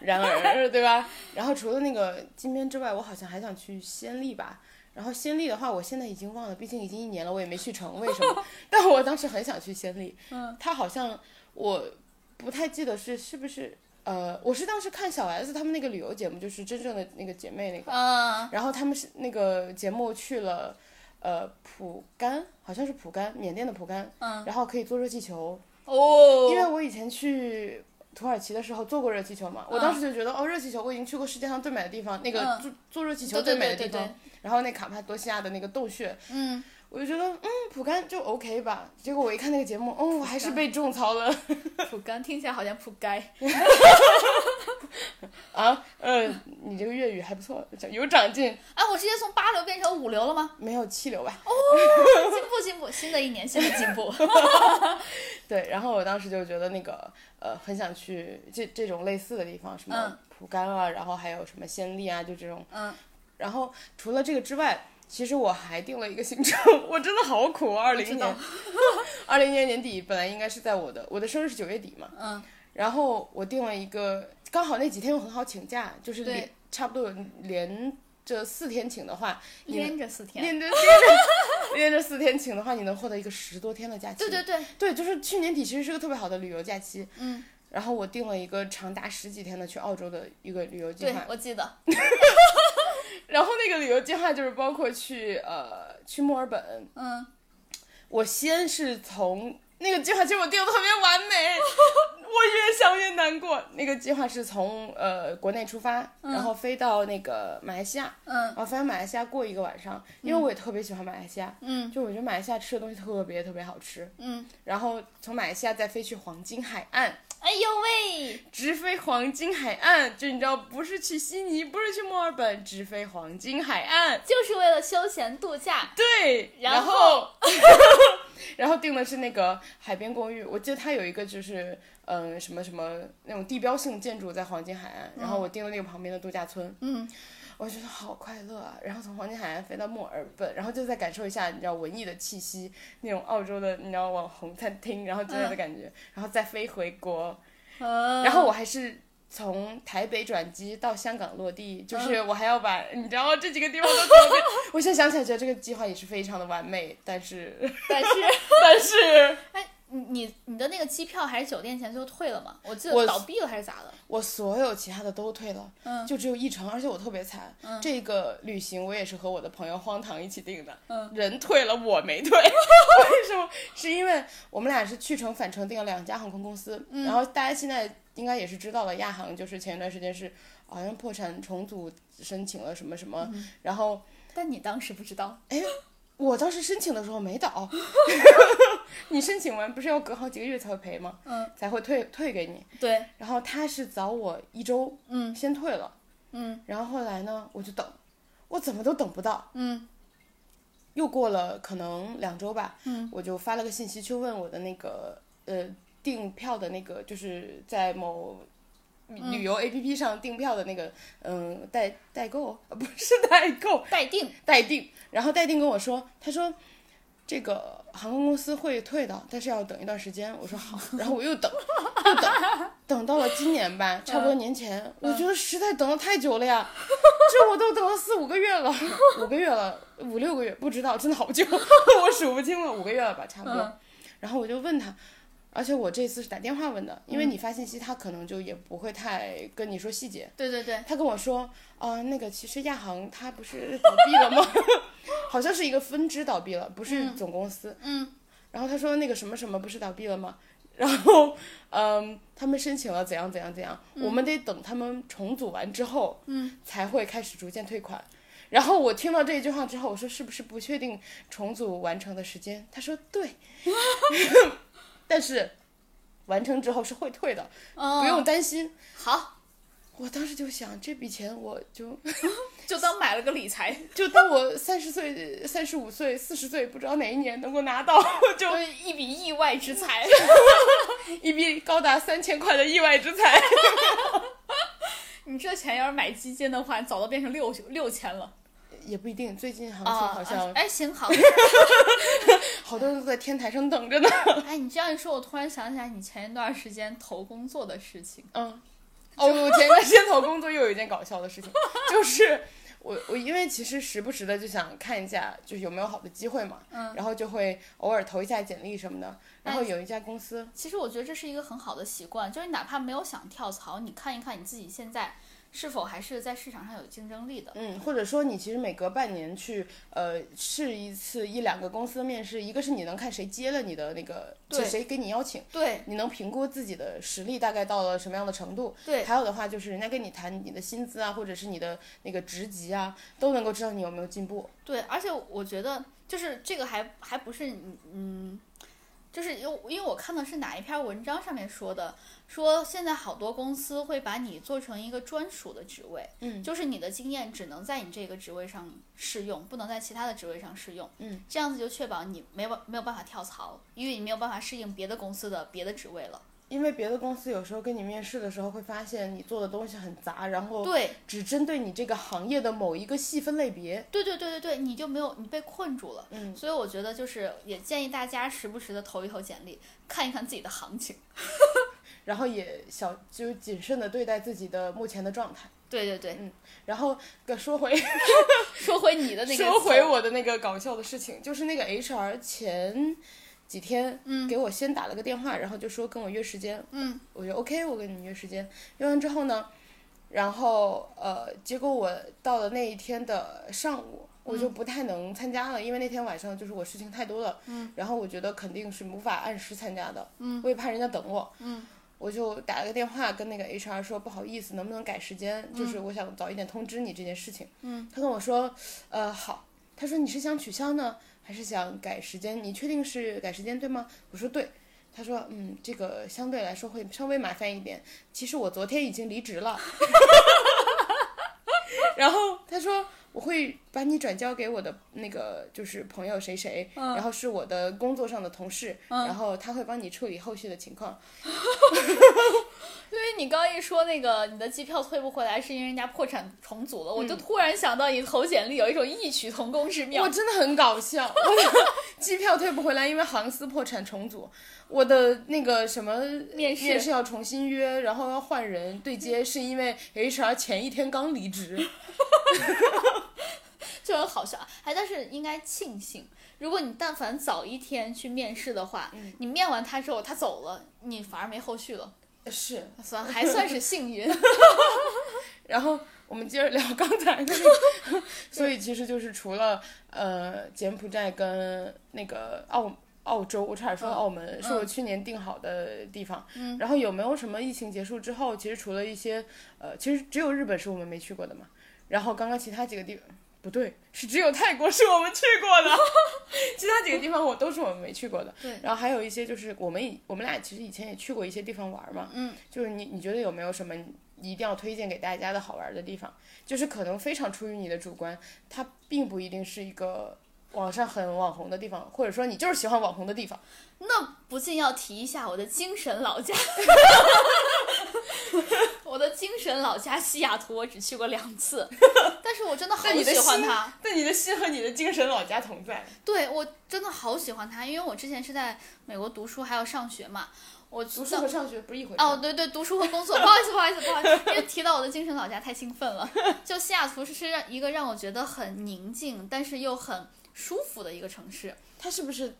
Speaker 2: 然而，对吧？然后除了那个金边之外，我好像还想去暹粒吧。然后暹粒的话，我现在已经忘了，毕竟已经一年了，我也没去成，为什么？但我当时很想去暹粒。
Speaker 1: 嗯，
Speaker 2: 他好像我不太记得是是不是呃，我是当时看小 S 他们那个旅游节目，就是真正的那个姐妹那个，
Speaker 1: 嗯
Speaker 2: 然后他们是那个节目去了呃蒲甘，好像是蒲甘，缅甸的蒲甘，
Speaker 1: 嗯，
Speaker 2: 然后可以坐热气球，
Speaker 1: 哦，
Speaker 2: 因为我以前去。土耳其的时候坐过热气球嘛，我当时就觉得、哦，热气球我已经去过世界上最美的地方，那个
Speaker 1: 嗯
Speaker 2: 坐坐热气球最美的地方，
Speaker 1: 对对对，
Speaker 2: 然后那卡帕多西亚的那个洞穴，
Speaker 1: 嗯，
Speaker 2: 我就觉得嗯蒲甘就 OK 吧，结果我一看那个节目，哦，我还是被种草了
Speaker 1: 蒲甘听起来好像铺该。
Speaker 2: 啊，呃，你这个粤语还不错，有长进，
Speaker 1: 哎，我直接从八流变成五流了吗？
Speaker 2: 没有七流吧？
Speaker 1: 哦进步进步，新的一年新的进步。
Speaker 2: 对，然后我当时就觉得那个呃，很想去这这种类似的地方，什么
Speaker 1: 嗯
Speaker 2: 蒲甘啊，然后还有什么暹粒啊，就这种。
Speaker 1: 嗯。
Speaker 2: 然后除了这个之外，其实我还定了一个行程，我真的好苦。二零年，二零年年底本来应该是在我的我的生日是九月底嘛，
Speaker 1: 嗯，
Speaker 2: 然后我定了一个，刚好那几天又很好请假，就是连差不多有连着四天请的话，
Speaker 1: 连着四天。
Speaker 2: 连着连着 连着四天请的话，你能获得一个十多天的假期。
Speaker 1: 对对对，
Speaker 2: 对，就是去年底其实是个特别好的旅游假期。
Speaker 1: 嗯。
Speaker 2: 然后我定了一个长达十几天的去澳洲的一个旅游计
Speaker 1: 对
Speaker 2: 划，
Speaker 1: 我记得。
Speaker 2: 然后那个旅游计划就是包括去呃去墨尔本，
Speaker 1: 嗯。
Speaker 2: 我先是从那个计划其实我定的特别完美，我越想越难过。那个计划是从呃国内出发，然后飞到那个马来西亚，
Speaker 1: 嗯。
Speaker 2: 然后飞到马来西亚过一个晚上，因为我也特别喜欢马来西亚，
Speaker 1: 嗯。
Speaker 2: 就我觉得马来西亚吃的东西特别特别好吃。
Speaker 1: 嗯，
Speaker 2: 然后从马来西亚再飞去黄金海岸，
Speaker 1: 哎呦喂，
Speaker 2: 直飞黄金海岸，就你知道，不是去悉尼，不是去墨尔本，直飞黄金海岸。
Speaker 1: 就是为了休闲度假。
Speaker 2: 对，然
Speaker 1: 然后
Speaker 2: 然后订的是那个海边公寓，我记得它有一个就是嗯、什么什么那种地标性建筑在黄金海岸，然后我订了那个旁边的度假村，
Speaker 1: 嗯，
Speaker 2: 我觉得好快乐啊！然后从黄金海岸飞到墨尔本，然后就再感受一下你知道文艺的气息，那种澳洲的你知道网红餐厅，然后之类的感觉，然后再飞回国，
Speaker 1: 嗯，
Speaker 2: 然后我还是。从台北转机到香港落地，就是我还要把、你知道这几个地方都走遍。我现在想起来觉得这个计划也是非常的完美，但是
Speaker 1: 但是，
Speaker 2: 但是
Speaker 1: 哎，你你你的那个机票还是酒店钱最后退了吗？我记
Speaker 2: 我
Speaker 1: 得倒闭了还是咋的？
Speaker 2: 我所有其他的都退了，
Speaker 1: 嗯
Speaker 2: 就只有一程，而且我特别惨。这个旅行我也是和我的朋友荒唐一起订的，
Speaker 1: 嗯
Speaker 2: 人退了我没退，为什么？是因为我们俩是去程返程订了两家航空公司，
Speaker 1: 嗯
Speaker 2: 然后大家现在应该也是知道了，亚航就是前一段时间是好像破产重组申请了什么什么，
Speaker 1: 嗯
Speaker 2: 然后
Speaker 1: 但你当时不知道。
Speaker 2: 我当时申请的时候没倒，你申请完不是要隔好几个月才会赔吗？
Speaker 1: 嗯，
Speaker 2: 才会退退给你。
Speaker 1: 对，
Speaker 2: 然后他是早我一周，
Speaker 1: 嗯。
Speaker 2: 先退了，
Speaker 1: 嗯。
Speaker 2: 然后后来呢，我就等，我怎么都等不到，
Speaker 1: 嗯。
Speaker 2: 又过了可能两周吧，
Speaker 1: 嗯。
Speaker 2: 我就发了个信息去问我的那个呃订票的那个，就是在某旅游 A P P 上订票的那个，嗯、代代购，呃不是代购，
Speaker 1: 待定。
Speaker 2: 待定，然后待定跟我说，他说这个航空公司会退的，但是要等一段时间。我说好，然后我又等，又等，等到了今年吧，差不多年前，我觉得实在等了太久了呀，这我都等了四五个月了，五个月了，五六个月，不知道，真的好久，我数不清了，五个月了吧，差不多。
Speaker 1: 嗯
Speaker 2: 然后我就问他。而且我这次是打电话问的，因为你发信息，他可能就也不会太跟你说细节。
Speaker 1: 对对对，
Speaker 2: 他跟我说，啊、那个其实亚航它不是倒闭了吗？好像是一个分支倒闭了，不是总公司。
Speaker 1: 嗯。
Speaker 2: 然后他说那个什么什么不是倒闭了吗？然后，嗯，他们申请了怎样怎样怎样，我们得等他们重组完之后，
Speaker 1: 嗯，
Speaker 2: 才会开始逐渐退款。然后我听到这一句话之后，我说是不是不确定重组完成的时间？他说对，但是完成之后是会退的，
Speaker 1: 嗯，
Speaker 2: 不用担心。
Speaker 1: 好，
Speaker 2: 我当时就想，这笔钱我就
Speaker 1: 就当买了个理财，
Speaker 2: 就当我三十岁、三十五岁、四十岁，不知道哪一年能够拿到，就
Speaker 1: 就是一笔意外之财。
Speaker 2: 一笔高达三千块的意外之财。
Speaker 1: 你这钱要是买基金的话，早都变成六六千了。
Speaker 2: 也不一定，最近行情
Speaker 1: 啊，
Speaker 2: 好像
Speaker 1: 哎，行好。
Speaker 2: 好多人都在天台上等着呢。
Speaker 1: 哎，你这样一说，我突然想起来你前一段时间投工作的事情。
Speaker 2: 嗯，哦，我前段时间投工作又有一件搞笑的事情，就是我我因为其实时不时的就想看一下，就是有没有好的机会嘛，
Speaker 1: 嗯
Speaker 2: 然后就会偶尔投一下简历什么的。然后有一家公司，
Speaker 1: 其实我觉得这是一个很好的习惯，就是你哪怕没有想跳槽，你看一看你自己现在是否还是在市场上有竞争力的。
Speaker 2: 嗯，或者说你其实每隔半年去呃试一次一两个公司的面试，一个是你能看谁接了你的那个，
Speaker 1: 对
Speaker 2: 谁给你邀请，
Speaker 1: 对
Speaker 2: 你能评估自己的实力大概到了什么样的程度。
Speaker 1: 对
Speaker 2: 还有的话就是人家跟你谈你的薪资啊，或者是你的那个职级啊，都能够知道你有没有进步。
Speaker 1: 对，而且我觉得就是这个还还不是你嗯。就是因因为我看的是哪一篇文章上面说的，说现在好多公司会把你做成一个专属的职位，
Speaker 2: 嗯
Speaker 1: 就是你的经验只能在你这个职位上适用，不能在其他的职位上适用，
Speaker 2: 嗯，
Speaker 1: 这样子就确保你没有没有办法跳槽，因为你没有办法适应别的公司的别的职位了。
Speaker 2: 因为别的公司有时候跟你面试的时候会发现你做的东西很杂，然后
Speaker 1: 对，
Speaker 2: 只针对你这个行业的某一个细分类别。
Speaker 1: 对对对对对，你就没有你被困住了。
Speaker 2: 嗯，
Speaker 1: 所以我觉得就是也建议大家时不时的投一投简历，看一看自己的行情。
Speaker 2: 然后也小就谨慎的对待自己的目前的状态。
Speaker 1: 对对对，嗯
Speaker 2: 然后个说回
Speaker 1: 说回你的那个
Speaker 2: 说回我的那个搞笑的事情，就是那个 HR 前几天
Speaker 1: 嗯。
Speaker 2: 给我先打了个电话，然后就说跟我约时间，
Speaker 1: 嗯。
Speaker 2: 我就 OK，我跟你约时间。约完之后呢，然后呃，结果我到了那一天的上午，我
Speaker 1: 嗯
Speaker 2: 就不太能参加了，因为那天晚上就是我事情太多了，嗯，然后我觉得肯定是无法按时参加的，嗯，我也怕人家等我，
Speaker 1: 嗯，
Speaker 2: 我就打了个电话跟那个 HR 说不好意思，能不能改时间？
Speaker 1: 嗯。
Speaker 2: 就是我想早一点通知你这件事情，嗯，他跟我说，呃，好，他说你是想取消呢，还是想改时间？你确定是改时间对吗？我说对。他说：“嗯，这个相对来说会稍微麻烦一点。其实我昨天已经离职了。然后他说我会把你转交给我的那个就是朋友谁谁，然后是我的工作上的同事，然后他会帮你处理后续的情况。
Speaker 1: 因为你刚一说那个你的机票退不回来是因为人家破产重组了，我就突然想到你投简历有一种异曲同工之妙
Speaker 2: 我。真的很搞笑，我的 机票退不回来，因为航司破产重组，我的那个什么
Speaker 1: 面试
Speaker 2: 面试要重新约，然后要换人对接，是因为 HR 前一天刚离职。
Speaker 1: 就很好笑。哎，但是应该庆幸，如果你但凡早一天去面试的话，你面完他之后他走了，你反而没后续了，
Speaker 2: 是，
Speaker 1: 算还算是幸运。
Speaker 2: 然后我们接着聊刚才那个，所以其实就是除了呃柬埔寨跟那个澳澳洲，我差点说到澳门，是我去年定好的地方。嗯。然后有没有什么疫情结束之后，其实除了一些呃，其实只有日本是我们没去过的嘛。然后刚刚其他几个地方。不对，是只有泰国 是我们去过的，其他几个地方我都是我们没去过的。
Speaker 1: 对
Speaker 2: 然后还有一些就是我们以我们俩其实以前也去过一些地方玩嘛。
Speaker 1: 嗯。
Speaker 2: 就是你你觉得有没有什么一定要推荐给大家的好玩的地方？就是可能非常出于你的主观，它并不一定是一个网上很网红的地方，或者说你就是喜欢网红的地方。
Speaker 1: 那不禁要提一下我的精神老家，我的精神老家西雅图，我只去过两次，但是我真的好喜欢
Speaker 2: 心
Speaker 1: 它。，
Speaker 2: 但你的心和你的精神老家同在。
Speaker 1: 对我真的好喜欢它，因为我之前是在美国读书还有上学嘛，我
Speaker 2: 读书和上学不是一回事。
Speaker 1: 哦，对对，读书和工作，不好意思，不好意思，不好意思，因为提到我的精神老家太兴奋了。就西雅图是是让一个让我觉得很宁静，但是又很舒服的一个城市。
Speaker 2: 它是不是？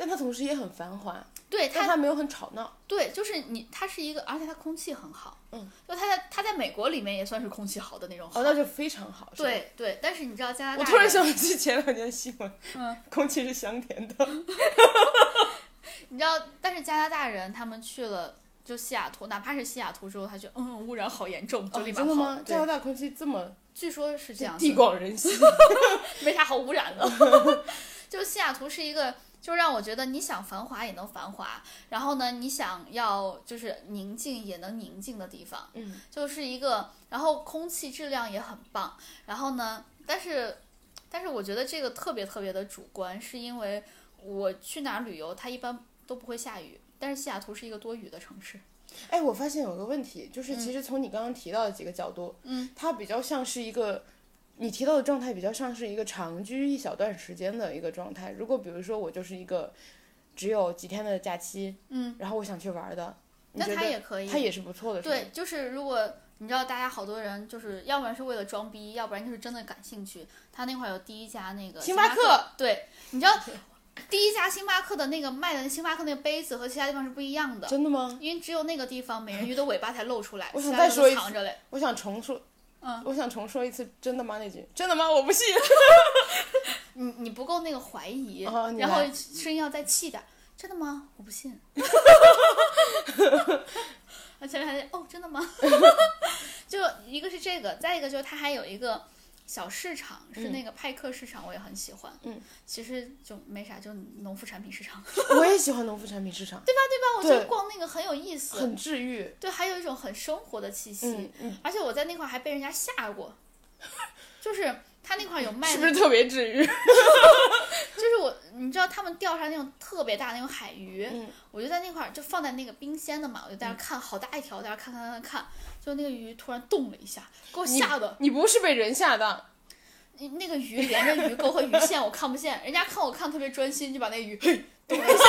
Speaker 2: 但它同时也很繁华，
Speaker 1: 对它，
Speaker 2: 但它没有很吵闹。
Speaker 1: 对，就是你，它是一个，而且它空气很好。
Speaker 2: 嗯，
Speaker 1: 就它在它在美国里面也算是空气好的那种好。
Speaker 2: 哦，那就非常好。
Speaker 1: 对对，但是你知道加拿大
Speaker 2: 我突然想起前两天新闻，
Speaker 1: 嗯，
Speaker 2: 空气是香甜的。
Speaker 1: 你知道，但是加拿大人他们去了就西雅图，哪怕是西雅图之后，他觉得嗯污染好严重，就
Speaker 2: 哦
Speaker 1: 立马跑。
Speaker 2: 真的吗？加拿大空气这么
Speaker 1: 据说是这样
Speaker 2: 地广人稀。
Speaker 1: 没啥好污染的。就西雅图是一个，就让我觉得你想繁华也能繁华，然后呢，你想要就是宁静也能宁静的地方，
Speaker 2: 嗯，
Speaker 1: 就是一个，然后空气质量也很棒，然后呢，但是，但是我觉得这个特别特别的主观，是因为我去哪儿旅游，它一般都不会下雨，但是西雅图是一个多雨的城市，
Speaker 2: 哎，我发现有个问题，就是其实从你刚刚提到的几个角度，
Speaker 1: 嗯，
Speaker 2: 它比较像是一个，你提到的状态比较像是一个长居一小段时间的一个状态。如果比如说我就是一个只有几天的假期，
Speaker 1: 嗯，
Speaker 2: 然后我想去玩的，
Speaker 1: 那他也可以，
Speaker 2: 他也是不错的，
Speaker 1: 对，就是如果你知道，大家好多人就是要不然是为了装逼，要不然就是真的感兴趣。他那块儿有第一家那个巴
Speaker 2: 星巴克
Speaker 1: 对，你知道第一家星巴克的那个卖的星巴克那个杯子和其他地方是不一样的，
Speaker 2: 真的吗？
Speaker 1: 因为只有那个地方美人鱼的尾巴才露出来，
Speaker 2: 我想再说一次
Speaker 1: 都藏着嘞。
Speaker 2: 我想重说，
Speaker 1: 嗯，
Speaker 2: 我想重说一次，真的吗？那句真的吗？我不信。
Speaker 1: 你你不够那个怀疑，
Speaker 2: 哦
Speaker 1: 然后声音要再气点。真的吗？我不信。啊，前面还在哦，真的吗？就一个是这个，再一个就是他还有一个小市场，是那个派克市场，我也很喜欢。
Speaker 2: 嗯，
Speaker 1: 其实就没啥，就农副产品市场，
Speaker 2: 我也喜欢农副产品市场，
Speaker 1: 对吧？对吧我觉得
Speaker 2: 对
Speaker 1: 逛那个很有意思，
Speaker 2: 很治愈。
Speaker 1: 对，还有一种很生活的气息。
Speaker 2: 嗯嗯，
Speaker 1: 而且我在那块儿还被人家吓过，就是他那块儿有卖那
Speaker 2: 是不是特别治愈？
Speaker 1: 就是我，你知道他们钓上那种特别大的那种海鱼，
Speaker 2: 嗯
Speaker 1: 我就在那块儿就放在那个冰鲜的嘛，我就在那儿看，好大一条，在那儿看看看看看，就那个鱼突然动了一下，给我吓的，
Speaker 2: 你不是被人吓到？
Speaker 1: 你那个鱼连着鱼钩和鱼线我看不见，人家看我看特别专心，就把那个鱼嘿 动了一下，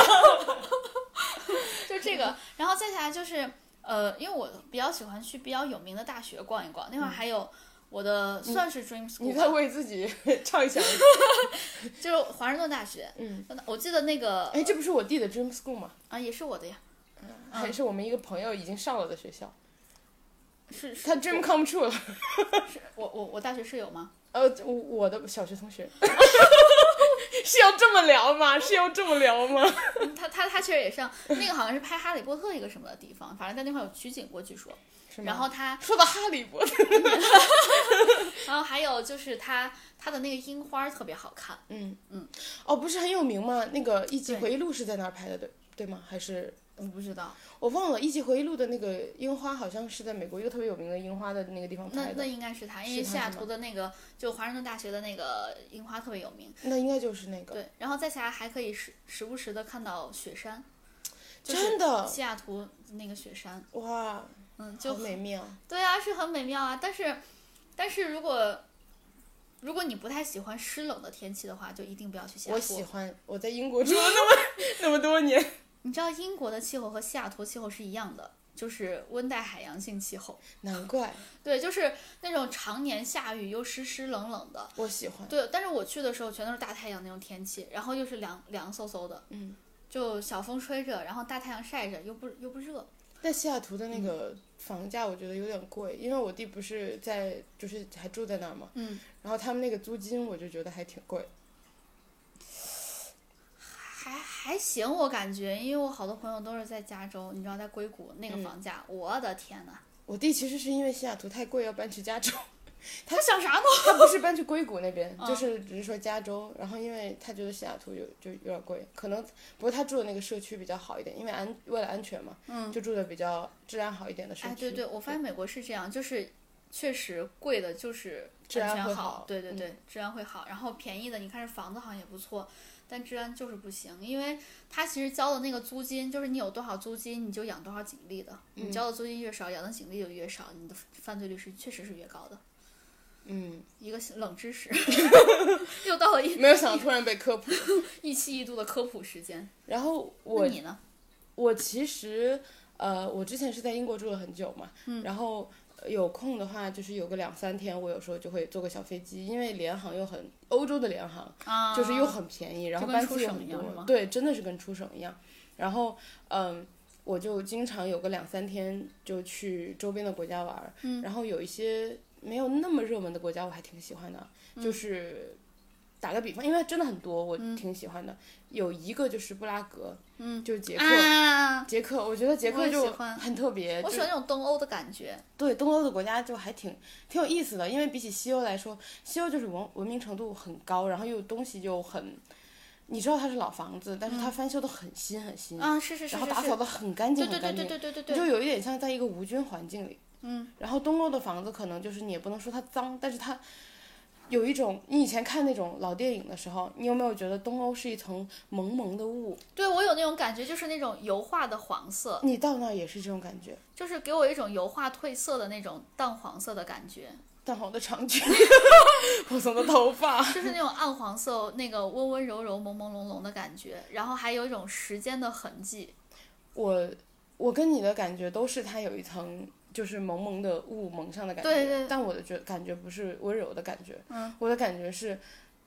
Speaker 1: 就这个，然后再下来就是呃，因为我比较喜欢去比较有名的大学逛一逛，那会儿还有。我的算是 dream school，你
Speaker 2: 在
Speaker 1: 吧，
Speaker 2: 为自己畅想。
Speaker 1: 就是华盛顿大学。
Speaker 2: 嗯，
Speaker 1: 我记得那个
Speaker 2: 哎，这不是我弟的 dream 嗯
Speaker 1: 嗯
Speaker 2: school 吗？
Speaker 1: 啊，也是我的呀。
Speaker 2: 还是我们一个朋友已经上了的学校。
Speaker 1: 是是
Speaker 2: 他 dream come true 了。
Speaker 1: 是我我我大学室友吗？
Speaker 2: 呃，我我的小学同学 是要这么聊吗？是要这么聊吗？
Speaker 1: 他他他确实也是那个好像是拍《哈利波特》一个什么的地方，反正在那块有取景过，据说。然后他，
Speaker 2: 说到哈利波特，
Speaker 1: 然后还有就是他他的那个樱花特别好看，
Speaker 2: 嗯嗯，哦，不是很有名吗？那个《一级回忆录》是在那儿拍的，对对吗？还是
Speaker 1: 我不知道，
Speaker 2: 我忘了，《一级回忆录》的那个樱花好像是在美国一个特别有名的樱花的那个地方
Speaker 1: 那那
Speaker 2: 拍的，
Speaker 1: 应该是他，因为西雅图的那个就华盛顿大学的那个樱花特别有名。
Speaker 2: 那应该就是那个。
Speaker 1: 对，然后再下来还可以时时不时的看到雪山，
Speaker 2: 真的
Speaker 1: 西雅图那个雪山，
Speaker 2: 哇，
Speaker 1: 嗯，就
Speaker 2: 好美妙。
Speaker 1: 对啊，是很美妙啊。但是，但是如果如果你不太喜欢湿冷的天气的话，就一定不要去西雅
Speaker 2: 我。喜欢，我在英国住了那么 那么多年。
Speaker 1: 你知道英国的气候和西雅图气候是一样的，就是温带海洋性气候。
Speaker 2: 难怪
Speaker 1: 对，就是那种常年下雨又湿湿冷冷的。
Speaker 2: 我喜欢。
Speaker 1: 对，但是我去的时候全都是大太阳那种天气，然后又是凉凉飕飕的，
Speaker 2: 嗯，
Speaker 1: 就小风吹着，然后大太阳晒着，又不又不热。
Speaker 2: 但西雅图的那
Speaker 1: 嗯
Speaker 2: 个房价我觉得有点贵，因为我弟不是在就是还住在那儿嘛，
Speaker 1: 嗯，
Speaker 2: 然后他们那个租金我就觉得还挺贵。
Speaker 1: 还还行，我感觉，因为我好多朋友都是在加州，你知道，在硅谷那个
Speaker 2: 嗯
Speaker 1: 房价，我的天呐，
Speaker 2: 我弟其实是因为西雅图太贵要搬去加州，
Speaker 1: 他想啥呢？
Speaker 2: 他不是搬去硅谷那边，
Speaker 1: 嗯
Speaker 2: 就是只是说加州，然后因为他觉得西雅图有就有点贵，可能不过他住的那个社区比较好一点，因为安为了安全嘛，
Speaker 1: 嗯，
Speaker 2: 就住的比较治安好一点的社区。
Speaker 1: 哎，对对，我发现美国是这样，就是确实贵的就是
Speaker 2: 治安好嗯
Speaker 1: 对对对，治安会好，然后便宜的你看这房子好像也不错。但治安就是不行，因为他其实交的那个租金，就是你有多少租金，你就养多少警力的。你
Speaker 2: 嗯
Speaker 1: 交的租金越少，养的警力就越少，你的犯罪率是确实是越高的。
Speaker 2: 嗯，
Speaker 1: 一个冷知识，又到了一
Speaker 2: 没有想到突然被科普。
Speaker 1: 一期一度的科普时间。
Speaker 2: 然后
Speaker 1: 那
Speaker 2: 我
Speaker 1: 你呢？
Speaker 2: 我其实呃，我之前是在英国住了很久嘛，
Speaker 1: 嗯
Speaker 2: 然后呃有空的话，就是有个两三天，我有时候就会坐个小飞机，因为联航又很欧洲的联航，
Speaker 1: 啊，
Speaker 2: 就是又很便宜，然后班次又很多对，真的是跟出省一样。然后嗯，我就经常有个两三天就去周边的国家玩然后有一些没有那么热门的国家，我还挺喜欢的，
Speaker 1: 嗯
Speaker 2: 就是。打个比方，因为真的很多，我挺喜欢的。有一个就是布拉格，
Speaker 1: 嗯，
Speaker 2: 就是捷克，
Speaker 1: 啊，
Speaker 2: 捷克，我觉得捷克就很特别，
Speaker 1: 我喜欢那种东欧的感觉。
Speaker 2: 对东欧的国家就还挺挺有意思的，因为比起西欧来说，西欧就是文文明程度很高，然后又东西又很，你知道它是老房子，但是它翻修的很新很新，
Speaker 1: 啊，是是是
Speaker 2: 然后打扫的很干净
Speaker 1: 对对
Speaker 2: 很干净，
Speaker 1: 对对对对对对，
Speaker 2: 就有一点像在一个无菌环境里。
Speaker 1: 嗯，
Speaker 2: 然后东欧的房子可能就是你也不能说它脏，但是它有一种，你以前看那种老电影的时候，你有没有觉得东欧是一层蒙蒙的雾？
Speaker 1: 对我有那种感觉，就是那种油画的黄色，
Speaker 2: 你到那儿也是这种感觉。
Speaker 1: 就是给我一种油画褪色的那种淡黄色的感觉，
Speaker 2: 淡黄的长裙，蓬松的头发，
Speaker 1: 就是那种暗黄色，那个温温柔柔、朦朦胧胧的感觉，然后还有一种时间的痕迹。
Speaker 2: 我我跟你的感觉都是它有一层就是蒙蒙的雾蒙上的感觉，
Speaker 1: 对对
Speaker 2: 但我的觉感觉不是温柔的感觉，
Speaker 1: 嗯，
Speaker 2: 我的感觉是，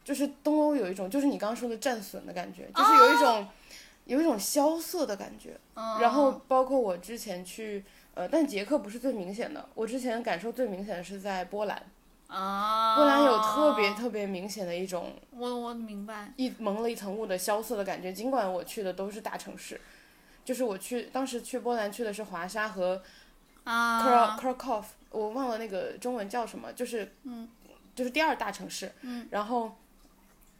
Speaker 2: 就是东欧有一种就是你刚刚说的战损的感觉，就是有一种、有一种萧瑟的感觉，
Speaker 1: 嗯，
Speaker 2: 然后包括我之前去。呃，但捷克不是最明显的，我之前感受最明显的是在波兰，
Speaker 1: 啊，
Speaker 2: 波兰有特别特别明显的一种
Speaker 1: 我我明白，
Speaker 2: 一蒙了一层雾的萧瑟的感觉。尽管我去的都是大城市，就是我去当时去波兰去的是华沙和
Speaker 1: 啊
Speaker 2: Kra Krakow，我忘了那个中文叫什么，就是
Speaker 1: 嗯，
Speaker 2: 就是第二大城市，
Speaker 1: 嗯，
Speaker 2: 然后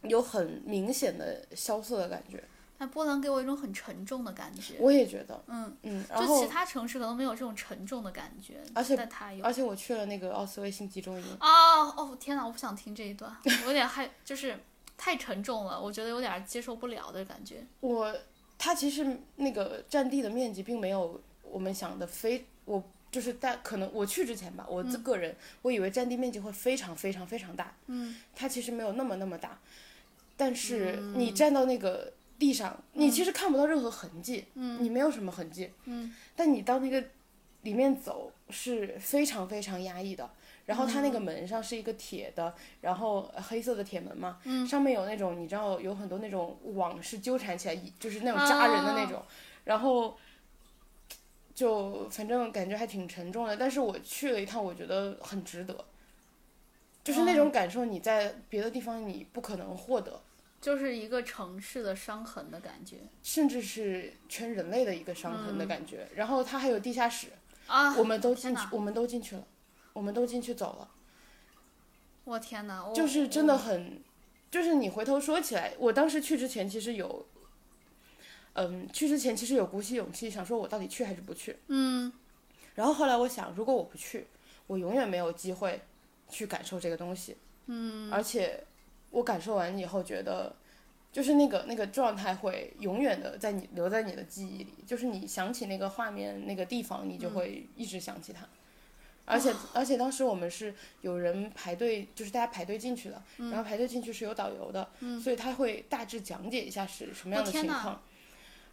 Speaker 2: 有很明显的萧瑟的感觉，
Speaker 1: 但波兰给我一种很沉重的感觉。
Speaker 2: 我也觉得，
Speaker 1: 嗯，
Speaker 2: 嗯，然
Speaker 1: 就
Speaker 2: 后
Speaker 1: 其他城市可能没有这种沉重的感觉，
Speaker 2: 而且
Speaker 1: 但它有。
Speaker 2: 而且我去了那个奥斯维辛集中营，
Speaker 1: 哦哦天哪，我不想听这一段，我有点害，就是太沉重了，我觉得有点接受不了的感觉。
Speaker 2: 我它其实那个占地的面积并没有我们想的非我。就是大可能我去之前吧，我自个人、我以为占地面积会非常非常非常大，
Speaker 1: 嗯，
Speaker 2: 它其实没有那么那么大，但是你站到那个地上，你其实看不到任何痕迹，
Speaker 1: 嗯
Speaker 2: 你没有什么痕迹，
Speaker 1: 嗯，
Speaker 2: 但你到那个里面走是非常非常压抑的。然后它那个门上是一个铁的，然后呃黑色的铁门嘛，
Speaker 1: 嗯。
Speaker 2: 上面有那种你知道有很多那种网是纠缠起来，就是那种扎人的那种，然后就反正感觉还挺沉重的。但是我去了一趟，我觉得很值得，就是那种感受，你在别的地方你不可能获得，
Speaker 1: 就是一个城市的伤痕的感觉
Speaker 2: 甚至是全人类的一个伤痕的感觉。然后它还有地下室，
Speaker 1: 啊！
Speaker 2: 我们都，进去我们都进去了，我们都进去走了。
Speaker 1: 我天哪！我
Speaker 2: 就是真的很，就是你回头说起来，我当时去之前其实有，嗯，去之前其实有鼓起勇气想说我到底去还是不去。
Speaker 1: 嗯，
Speaker 2: 然后后来我想，如果我不去，我永远没有机会去感受这个东西。嗯，而且我感受完以后觉得。就是那个那个状态会永远的在你留在你的记忆里，就是你想起那个画面那个地方，你就会一直想起它。而且而且当时我们是有人排队，就是大家排队进去的，然后排队进去是有导游的，所以他会大致讲解一下是什么样的情况。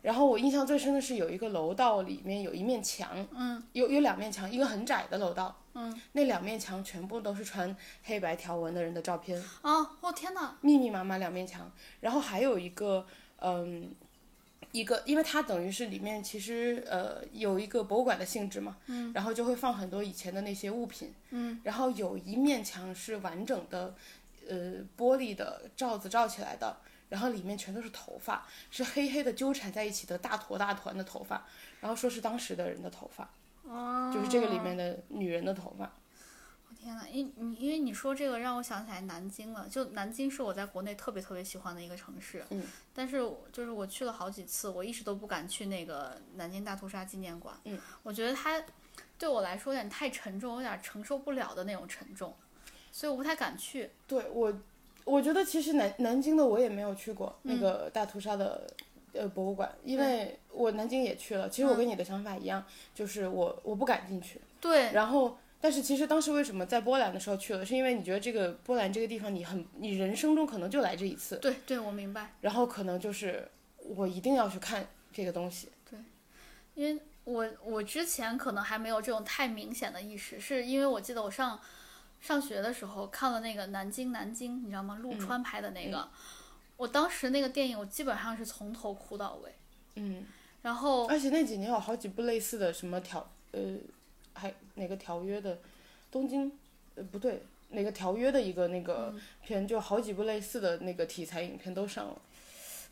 Speaker 2: 然后我印象最深的是有一个楼道里面有一面墙，
Speaker 1: 嗯，
Speaker 2: 有有两面墙，一个很窄的楼道，嗯，那两面墙全部都是穿黑白条纹的人的照片，
Speaker 1: 啊！我天哪！
Speaker 2: 密密麻麻两面墙，然后还有一个，嗯，一个，因为它等于是里面其实呃有一个博物馆的性质嘛，嗯，然后就会放很多以前的那些物品，嗯，然后有一面墙是完整的，呃，玻璃的罩子罩起来的，然后里面全都是头发，是黑黑的纠缠在一起的大坨大团的头发，然后说是当时的人的头发，
Speaker 1: 哦，
Speaker 2: 就是这个里面的女人的头发，
Speaker 1: 我天呐，因你因为你说这个让我想起来南京了，就南京是我在国内特别特别喜欢的一个城市，
Speaker 2: 嗯，
Speaker 1: 但是就是我去了好几次，我一直都不敢去那个南京大屠杀纪念馆，
Speaker 2: 嗯，
Speaker 1: 我觉得它对我来说有点太沉重，有点承受不了的那种沉重，所以我不太敢去。
Speaker 2: 对我，我觉得其实南南京的我也没有去过那个大屠杀的呃博物馆，因为我南京也去了。其实我跟你的想法一样，就是我我不敢进去。
Speaker 1: 对，
Speaker 2: 然后，但是其实当时为什么在波兰的时候去了，是因为你觉得这个波兰这个地方你很你人生中可能就来这一次，
Speaker 1: 对对，我明白。
Speaker 2: 然后可能就是我一定要去看这个东西。
Speaker 1: 对因为我我之前可能还没有这种太明显的意识，是因为我记得我上上学的时候看了那个《南京南京》，你知道吗？陆川拍的那个，我当时那个电影我基本上是从头哭到尾，
Speaker 2: 嗯，
Speaker 1: 然后
Speaker 2: 而且那几年有好几部类似的什么条呃，还哪个条约的，东京呃不对，哪个条约的一个那个片，就好几部类似的那个题材影片都上了。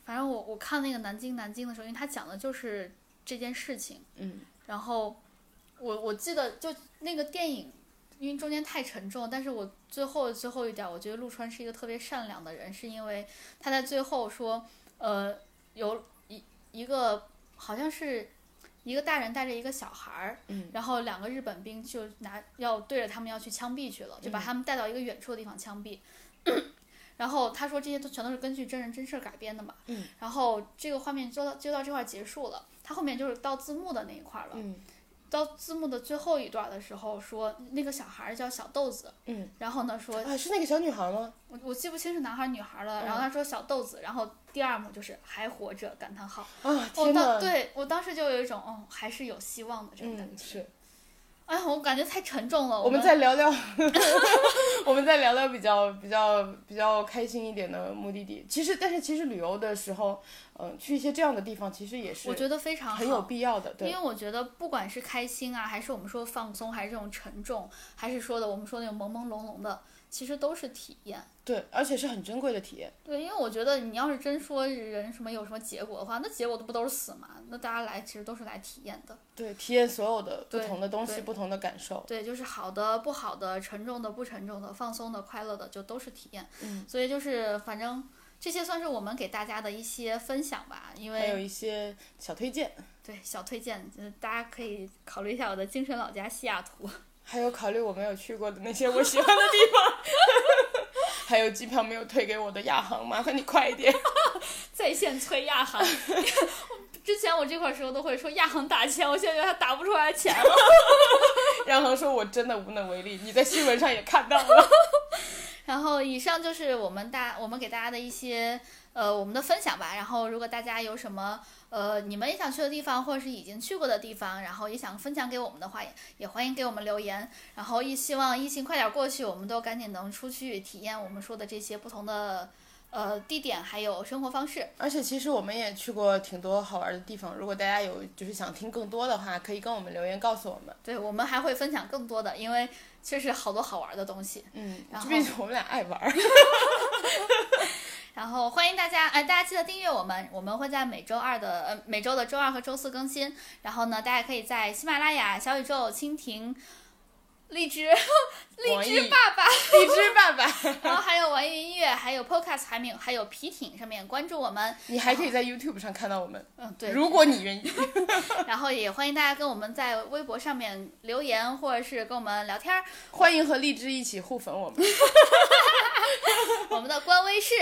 Speaker 1: 反正我我看那个《南京南京》的时候，因为它讲的就是这件事情，
Speaker 2: 嗯，
Speaker 1: 然后我我记得就那个电影，因为中间太沉重，但是我最后最后一点，我觉得陆川是一个特别善良的人，是因为他在最后说，呃，有一一个好像是一个大人带着一个小孩儿，
Speaker 2: 嗯
Speaker 1: 然后两个日本兵就拿要对着他们要去枪毙去了，就把他们带到一个远处的地方枪毙。然后他说这些都全都是根据真人真事儿改编的嘛，
Speaker 2: 嗯
Speaker 1: 然后这个画面就到就到这块儿结束了，他后面就是到字幕的那一块儿了。
Speaker 2: 嗯
Speaker 1: 到字幕的最后一段的时候说那个小孩叫小豆子，
Speaker 2: 嗯，
Speaker 1: 然后呢说
Speaker 2: 啊，是那个小女孩吗？
Speaker 1: 我我记不清是男孩女孩了，
Speaker 2: 嗯
Speaker 1: 然后他说小豆子，然后第二幕就是还活着感叹号，
Speaker 2: 啊，
Speaker 1: 我
Speaker 2: 天哪！
Speaker 1: 当对我当时就有一种哦还是有希望的这种感
Speaker 2: 嗯，
Speaker 1: 觉，
Speaker 2: 是。
Speaker 1: 哎呀我感觉太沉重了，
Speaker 2: 我们
Speaker 1: 们
Speaker 2: 再聊聊，我们再聊聊比较比较比较开心一点的目的地。其实，但是其实旅游的时候，嗯、去一些这样的地方，其实也是
Speaker 1: 我觉得非常
Speaker 2: 很有。必要的。对
Speaker 1: 因为，我觉得，不管是开心啊，还是我们说放松，还是这种沉重，还是说的我们说那种朦朦胧胧的，其实都是体验。
Speaker 2: 对，而且是很珍贵的体验。
Speaker 1: 对，因为我觉得你要是真说人什么有什么结果的话，那结果都不都是死嘛？那大家来其实都是来体验的。
Speaker 2: 对，体验所有的不同的东西，不同的感受。
Speaker 1: 对，就是好的、不好的、沉重的、不沉重的、放松的、快乐的，就都是体验。
Speaker 2: 嗯，
Speaker 1: 所以就是反正这些算是我们给大家的一些分享吧，因为
Speaker 2: 还有一些小推荐，
Speaker 1: 对小推荐，就是大家可以考虑一下我的精神老家西雅图。
Speaker 2: 还有考虑我没有去过的那些我喜欢的地方，还有机票没有退给我的亚航，麻烦你快一点。
Speaker 1: 在线催亚航。之前我这块儿时候都会说亚航打钱，我现在觉得他打不出来钱了。
Speaker 2: 亚航说我真的无能为力，你在新闻上也看到了。
Speaker 1: 然后以上就是我们大我们给大家的一些呃我们的分享吧。然后如果大家有什么呃你们也想去的地方，或者是已经去过的地方，然后也想分享给我们的话，也也欢迎给我们留言。然后也希望疫情快点过去，我们都赶紧能出去体验我们说的这些不同的呃地点还有生活方式。
Speaker 2: 而且其实我们也去过挺多好玩的地方，如果大家有就是想听更多的话，可以跟我们留言告诉我们。
Speaker 1: 对我们还会分享更多的，因为确实好多好玩的东西。
Speaker 2: 嗯，
Speaker 1: 然后
Speaker 2: 毕竟我们俩爱玩儿。
Speaker 1: 然后欢迎大家，呃，大家记得订阅我们，我们会在每周二的呃每周的周二和周四更新。然后呢，大家可以在喜马拉雅、小宇宙、蜻蜓、荔枝、荔枝爸爸，
Speaker 2: 荔枝爸爸，
Speaker 1: 然后还有网易云音乐，还有 Podcast，还有还有皮艇上面关注我们。
Speaker 2: 你还可以在 YouTube 上看到我们，
Speaker 1: 嗯，对。
Speaker 2: 如果你愿意。
Speaker 1: 然后也欢迎大家跟我们在微博上面留言，或者是跟我们聊天儿。
Speaker 2: 欢迎和荔枝一起互粉我们。
Speaker 1: 我们的官微是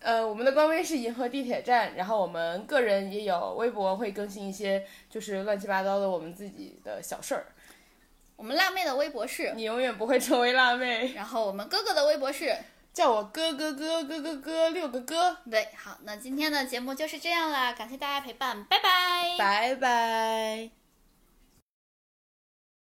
Speaker 2: 呃，我们的官微是银河地铁站，然后我们个人也有微博会更新一些就是乱七八糟的我们自己的小事儿。
Speaker 1: 我们辣妹的微博是，
Speaker 2: 你永远不会成为辣妹，
Speaker 1: 然后我们哥哥的微博是。
Speaker 2: 叫我哥哥哥哥哥哥六个哥，
Speaker 1: 对，好，那今天的节目就是这样啦，感谢大家陪伴，拜拜。
Speaker 2: 拜拜。